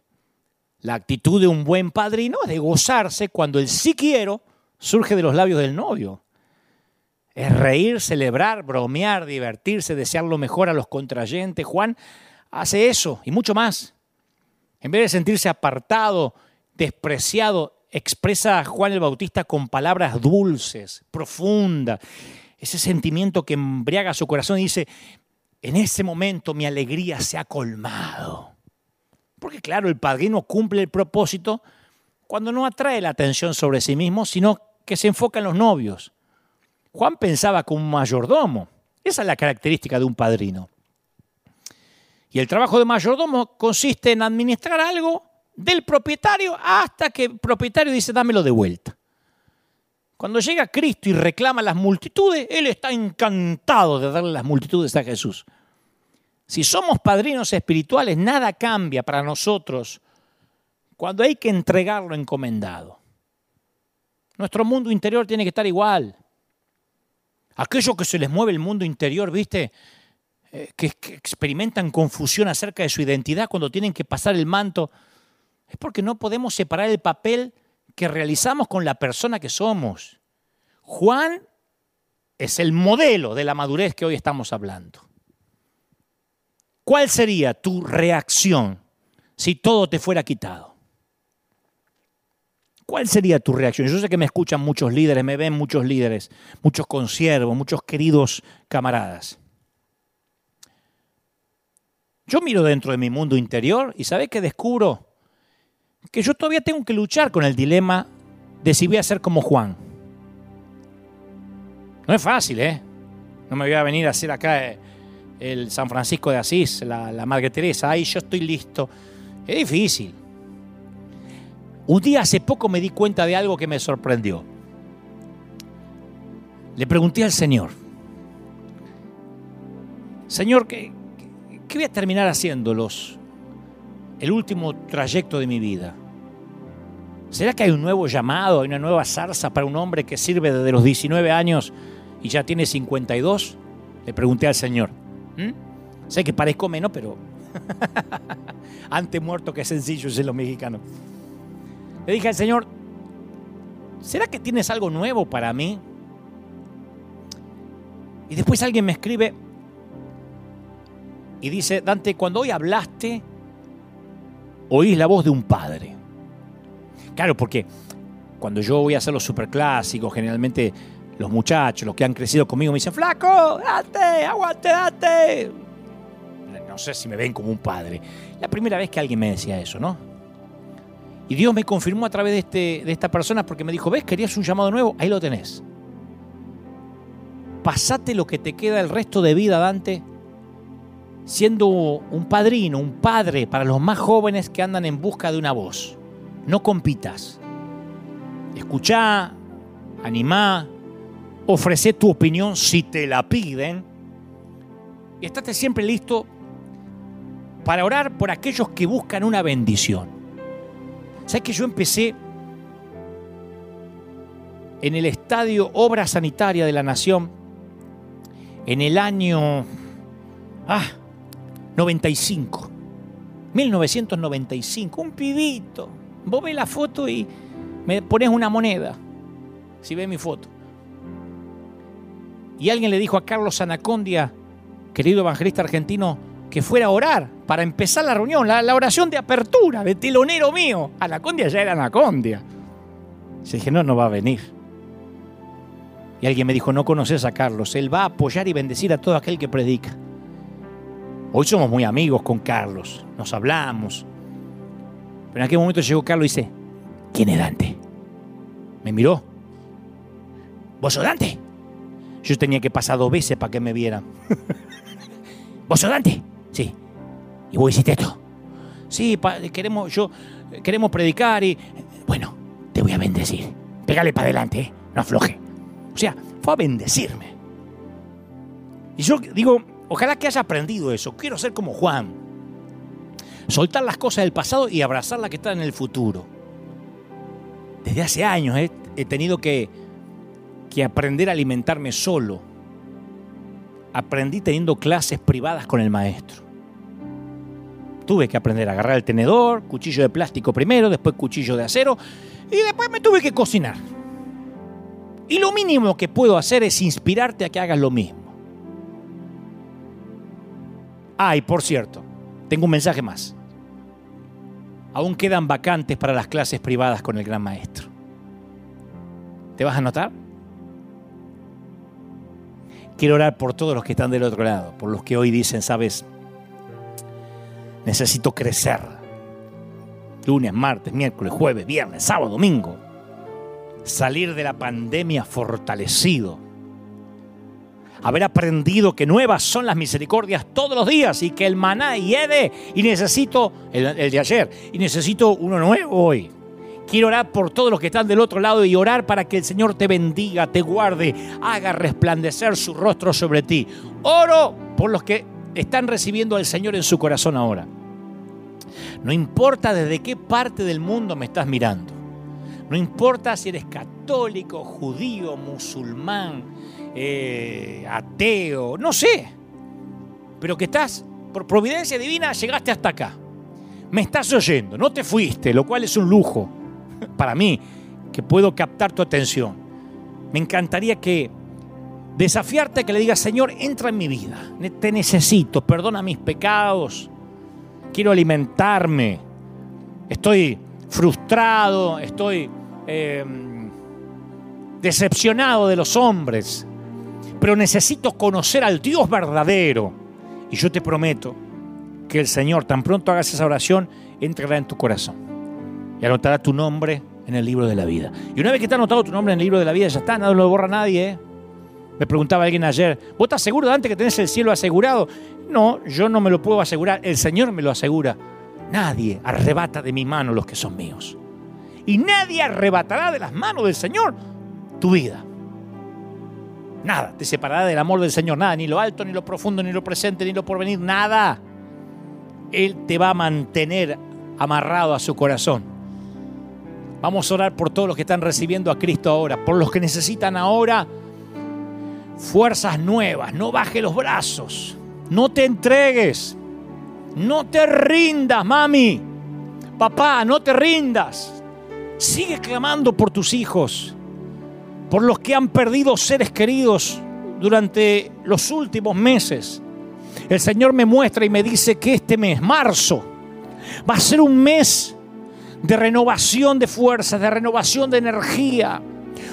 La actitud de un buen padrino es de gozarse cuando el sí quiero surge de los labios del novio. Es reír, celebrar, bromear, divertirse, desear lo mejor a los contrayentes. Juan hace eso y mucho más. En vez de sentirse apartado, despreciado, expresa a Juan el Bautista con palabras dulces, profundas. Ese sentimiento que embriaga su corazón y dice, en ese momento mi alegría se ha colmado. Porque claro, el padrino cumple el propósito cuando no atrae la atención sobre sí mismo, sino que se enfoca en los novios. Juan pensaba como un mayordomo. Esa es la característica de un padrino. Y el trabajo de mayordomo consiste en administrar algo del propietario hasta que el propietario dice, dámelo de vuelta. Cuando llega Cristo y reclama las multitudes, Él está encantado de darle las multitudes a Jesús. Si somos padrinos espirituales, nada cambia para nosotros cuando hay que entregarlo encomendado. Nuestro mundo interior tiene que estar igual. Aquellos que se les mueve el mundo interior, ¿viste? Eh, que experimentan confusión acerca de su identidad cuando tienen que pasar el manto, es porque no podemos separar el papel que realizamos con la persona que somos. Juan es el modelo de la madurez que hoy estamos hablando. ¿Cuál sería tu reacción si todo te fuera quitado? ¿Cuál sería tu reacción? Yo sé que me escuchan muchos líderes, me ven muchos líderes, muchos consiervos, muchos queridos camaradas. Yo miro dentro de mi mundo interior y ¿sabes qué descubro? Que yo todavía tengo que luchar con el dilema de si voy a ser como Juan. No es fácil, ¿eh? No me voy a venir a hacer acá eh, el San Francisco de Asís, la, la Madre Teresa. Ay, yo estoy listo. Es difícil. Un día hace poco me di cuenta de algo que me sorprendió. Le pregunté al Señor, Señor, ¿qué, ¿qué voy a terminar haciendo los, el último trayecto de mi vida? ¿Será que hay un nuevo llamado, hay una nueva zarza para un hombre que sirve desde los 19 años y ya tiene 52? Le pregunté al Señor. ¿Mm? Sé que parezco menos, pero [laughs] antes muerto que sencillo es lo mexicano. Le dije al Señor, ¿será que tienes algo nuevo para mí? Y después alguien me escribe, y dice, Dante, cuando hoy hablaste, oís la voz de un padre. Claro, porque cuando yo voy a hacer los superclásicos, generalmente los muchachos, los que han crecido conmigo, me dicen, flaco, date, aguante, date. No sé si me ven como un padre. La primera vez que alguien me decía eso, ¿no? Y Dios me confirmó a través de, este, de esta persona porque me dijo, ¿ves? Querías un llamado nuevo, ahí lo tenés. Pasate lo que te queda el resto de vida, Dante, siendo un padrino, un padre para los más jóvenes que andan en busca de una voz. No compitas. Escuchá, animá, ofrece tu opinión si te la piden. Y estate siempre listo para orar por aquellos que buscan una bendición. ¿Sabes que yo empecé en el estadio Obra Sanitaria de la Nación en el año ah, 95. 1995, un pibito. Vos ves la foto y me pones una moneda. Si ves mi foto. Y alguien le dijo a Carlos Anacondia, querido evangelista argentino, que fuera a orar para empezar la reunión, la, oración de apertura, de telonero mío. Anacondia ya era Anacondia. Se dije, no, no va a venir. Y alguien me dijo, no conoces a Carlos, él va a apoyar y bendecir a todo aquel que predica. Hoy somos muy amigos con Carlos, nos hablamos. Pero en aquel momento llegó Carlos y dice, ¿quién es Dante? Me miró. ¿Vos sos Dante? Yo tenía que pasar dos veces para que me vieran. [laughs] ¿Vos sos Dante? Sí. ¿Y vos hiciste esto? Sí, queremos, yo, queremos predicar y... Bueno, te voy a bendecir. Pégale para adelante, ¿eh? no afloje. O sea, fue a bendecirme. Y yo digo, Ojalá que haya aprendido eso. Quiero ser como Juan. Soltar las cosas del pasado y abrazar las que están en el futuro. Desde hace años he, tenido que aprender a alimentarme solo. Aprendí teniendo clases privadas con el maestro. Tuve que aprender a agarrar el tenedor, cuchillo de plástico primero, después cuchillo de acero y después me tuve que cocinar. Y lo mínimo que puedo hacer es inspirarte a que hagas lo mismo. Ah, y por cierto, tengo un mensaje más. Aún quedan vacantes para las clases privadas con el gran maestro. ¿Te vas a notar? Quiero orar por todos los que están del otro lado, por los que hoy dicen, sabes, necesito crecer. Lunes, martes, miércoles, jueves, viernes, sábado, domingo. Salir de la pandemia fortalecido. Haber aprendido que nuevas son las misericordias todos los días y que el maná hiede y necesito, el, el de ayer, y necesito uno nuevo hoy. Quiero orar por todos los que están del otro lado y orar para que el Señor te bendiga, te guarde, haga resplandecer su rostro sobre ti. Oro por los que están recibiendo al Señor en su corazón ahora. No importa desde qué parte del mundo me estás mirando. No importa si eres católico, judío, musulmán, eh, ateo, no sé. Pero que estás, por providencia divina, llegaste hasta acá. Me estás oyendo, no te fuiste, lo cual es un lujo [laughs] para mí, que puedo captar tu atención. Me encantaría que desafiarte que le digas, Señor, entra en mi vida, te necesito, perdona mis pecados, quiero alimentarme, estoy frustrado, estoy eh, decepcionado de los hombres, pero necesito conocer al Dios verdadero. Y yo te prometo que el Señor, tan pronto hagas esa oración, entrará en tu corazón y anotará tu nombre en el libro de la vida. Y una vez que está anotado tu nombre en el libro de la vida, ya está, no lo borra nadie. ¿eh? Me preguntaba alguien ayer, ¿vos estás seguro antes que tenés el cielo asegurado? No, yo no me lo puedo asegurar, el Señor me lo asegura. Nadie arrebata de mi mano los que son míos. Y nadie arrebatará de las manos del Señor tu vida. Nada te separará del amor del Señor, nada, ni lo alto, ni lo profundo, ni lo presente, ni lo porvenir, nada. Él te va a mantener amarrado a su corazón. Vamos a orar por todos los que están recibiendo a Cristo ahora, por los que necesitan ahora fuerzas nuevas. No baje los brazos, no te entregues, no te rindas, mami. Papá, no te rindas. Sigue clamando por tus hijos, por los que han perdido seres queridos durante los últimos meses. El Señor me muestra y me dice que este mes, marzo, va a ser un mes de renovación de fuerzas, de renovación de energía.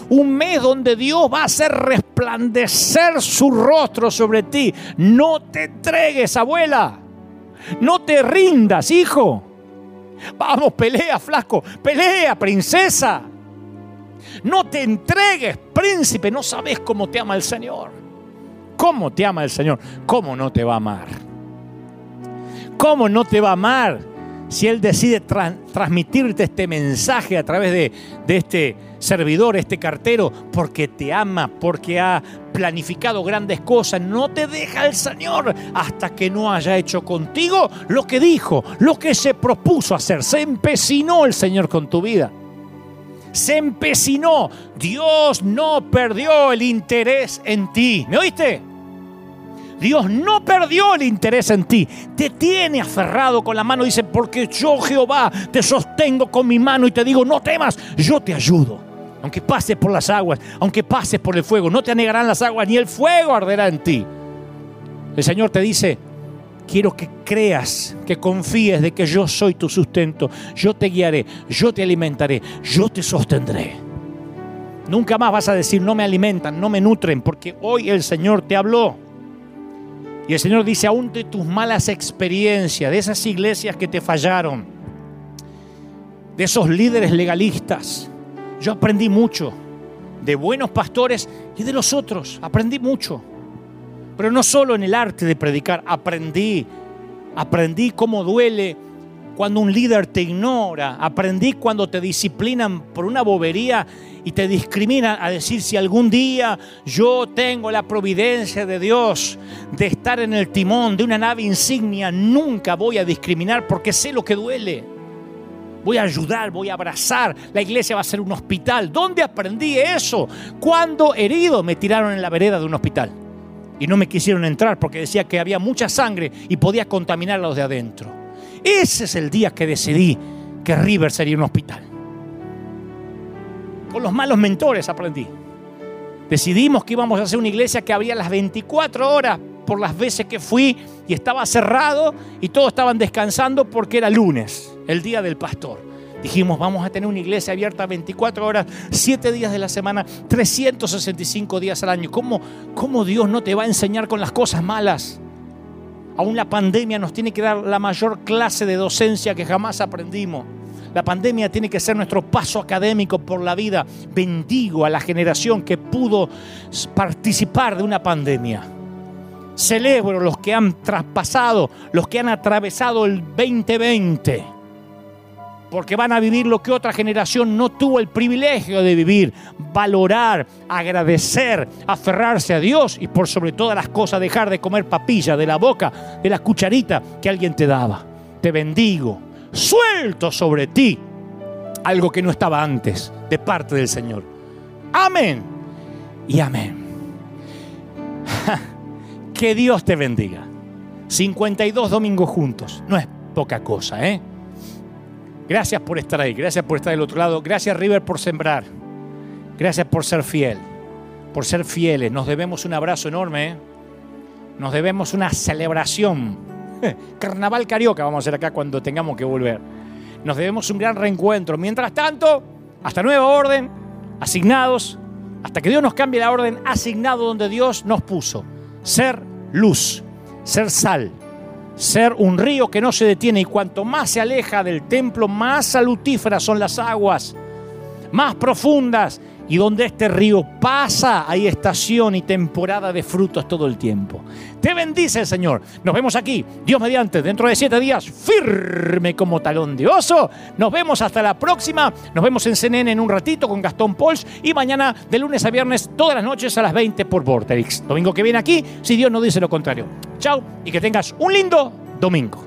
Un mes donde Dios va a hacer resplandecer su rostro sobre ti. No te entregues, abuela. No te rindas, hijo. Vamos, pelea, flaco. Pelea, princesa. No te entregues, príncipe. No sabes cómo te ama el Señor. ¿Cómo te ama el Señor? ¿Cómo no te va a amar? ¿Cómo no te va a amar? si Él decide transmitirte este mensaje a través de, de este servidor, este cartero, porque te ama, porque ha planificado grandes cosas, no te deja el Señor hasta que no haya hecho contigo lo que dijo, lo que se propuso hacer. Se empecinó el Señor con tu vida. Se empecinó. Dios no perdió el interés en ti. ¿Me oíste? Dios no perdió el interés en ti. Te tiene aferrado con la mano. Dice, porque yo Jehová te sostengo con mi mano y te digo, no temas, yo te ayudo. Aunque pases por las aguas, aunque pases por el fuego, no te anegarán las aguas, ni el fuego arderá en ti. El Señor te dice, quiero que creas, que confíes de que yo soy tu sustento. Yo te guiaré, yo te alimentaré, yo te sostendré. Nunca más vas a decir, no me alimentan, no me nutren, porque hoy el Señor te habló. Y el Señor dice, aún de tus malas experiencias, de esas iglesias que te fallaron, de esos líderes legalistas, yo aprendí mucho de buenos pastores y de los otros, aprendí mucho. Pero no solo en el arte de predicar, aprendí, aprendí cómo duele cuando un líder te ignora, aprendí cuando te disciplinan por una bobería y te discriminan a decir si algún día yo tengo la providencia de Dios de estar en el timón de una nave insignia, nunca voy a discriminar porque sé lo que duele. Voy a ayudar, voy a abrazar. La iglesia va a ser un hospital. ¿Dónde aprendí eso? Cuando herido me tiraron en la vereda de un hospital. Y no me quisieron entrar porque decía que había mucha sangre y podía contaminar a los de adentro. Ese es el día que decidí que River sería un hospital. Con los malos mentores aprendí. Decidimos que íbamos a hacer una iglesia que abría las 24 horas por las veces que fui y estaba cerrado y todos estaban descansando porque era lunes, el día del pastor. Dijimos, vamos a tener una iglesia abierta 24 horas, 7 días de la semana, 365 días al año. ¿Cómo, ¿Cómo Dios no te va a enseñar con las cosas malas? Aún la pandemia nos tiene que dar la mayor clase de docencia que jamás aprendimos. La pandemia tiene que ser nuestro paso académico por la vida. Bendigo a la generación que pudo participar de una pandemia. Celebro los que han traspasado, los que han atravesado el 2020. Porque van a vivir lo que otra generación no tuvo el privilegio de vivir. Valorar, agradecer, aferrarse a Dios y por sobre todas las cosas dejar de comer papilla de la boca, de la cucharita que alguien te daba. Te bendigo suelto sobre ti algo que no estaba antes de parte del Señor. Amén y amén. [laughs] Que Dios te bendiga. 52 domingos juntos. No es poca cosa, ¿eh? Gracias por estar ahí. Gracias por estar del otro lado. Gracias, River, por sembrar. Gracias por ser fiel. Por ser fieles. Nos debemos un abrazo enorme. ¿eh? Nos debemos una celebración [laughs] Carnaval Carioca vamos a hacer acá cuando tengamos que volver. Nos debemos un gran reencuentro. Mientras tanto, hasta nueva orden, asignados, hasta que Dios nos cambie la orden, asignado donde Dios nos puso. Ser luz, ser sal, ser un río que no se detiene y cuanto más se aleja del templo, más salutíferas son las aguas, más profundas y donde este río pasa, hay estación y temporada de frutos todo el tiempo. Te bendice el Señor. Nos vemos aquí, Dios mediante, dentro de siete días, firme como talón de oso. Nos vemos hasta la próxima. Nos vemos en CNN en un ratito con Gastón Pols y mañana de lunes a viernes, todas las noches a las 20 por Vortex. Domingo que viene aquí, si Dios no dice lo contrario. Chao y que tengas un lindo domingo.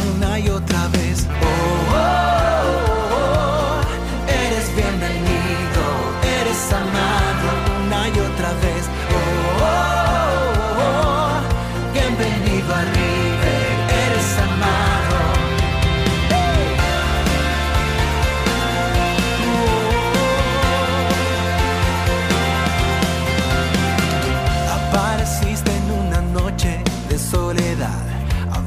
otra vez. oh. oh, oh bienvenido, eres amado una y otra vez. Oh, oh, oh, bienvenido a River, eres amado. Apareciste en una noche de soledad,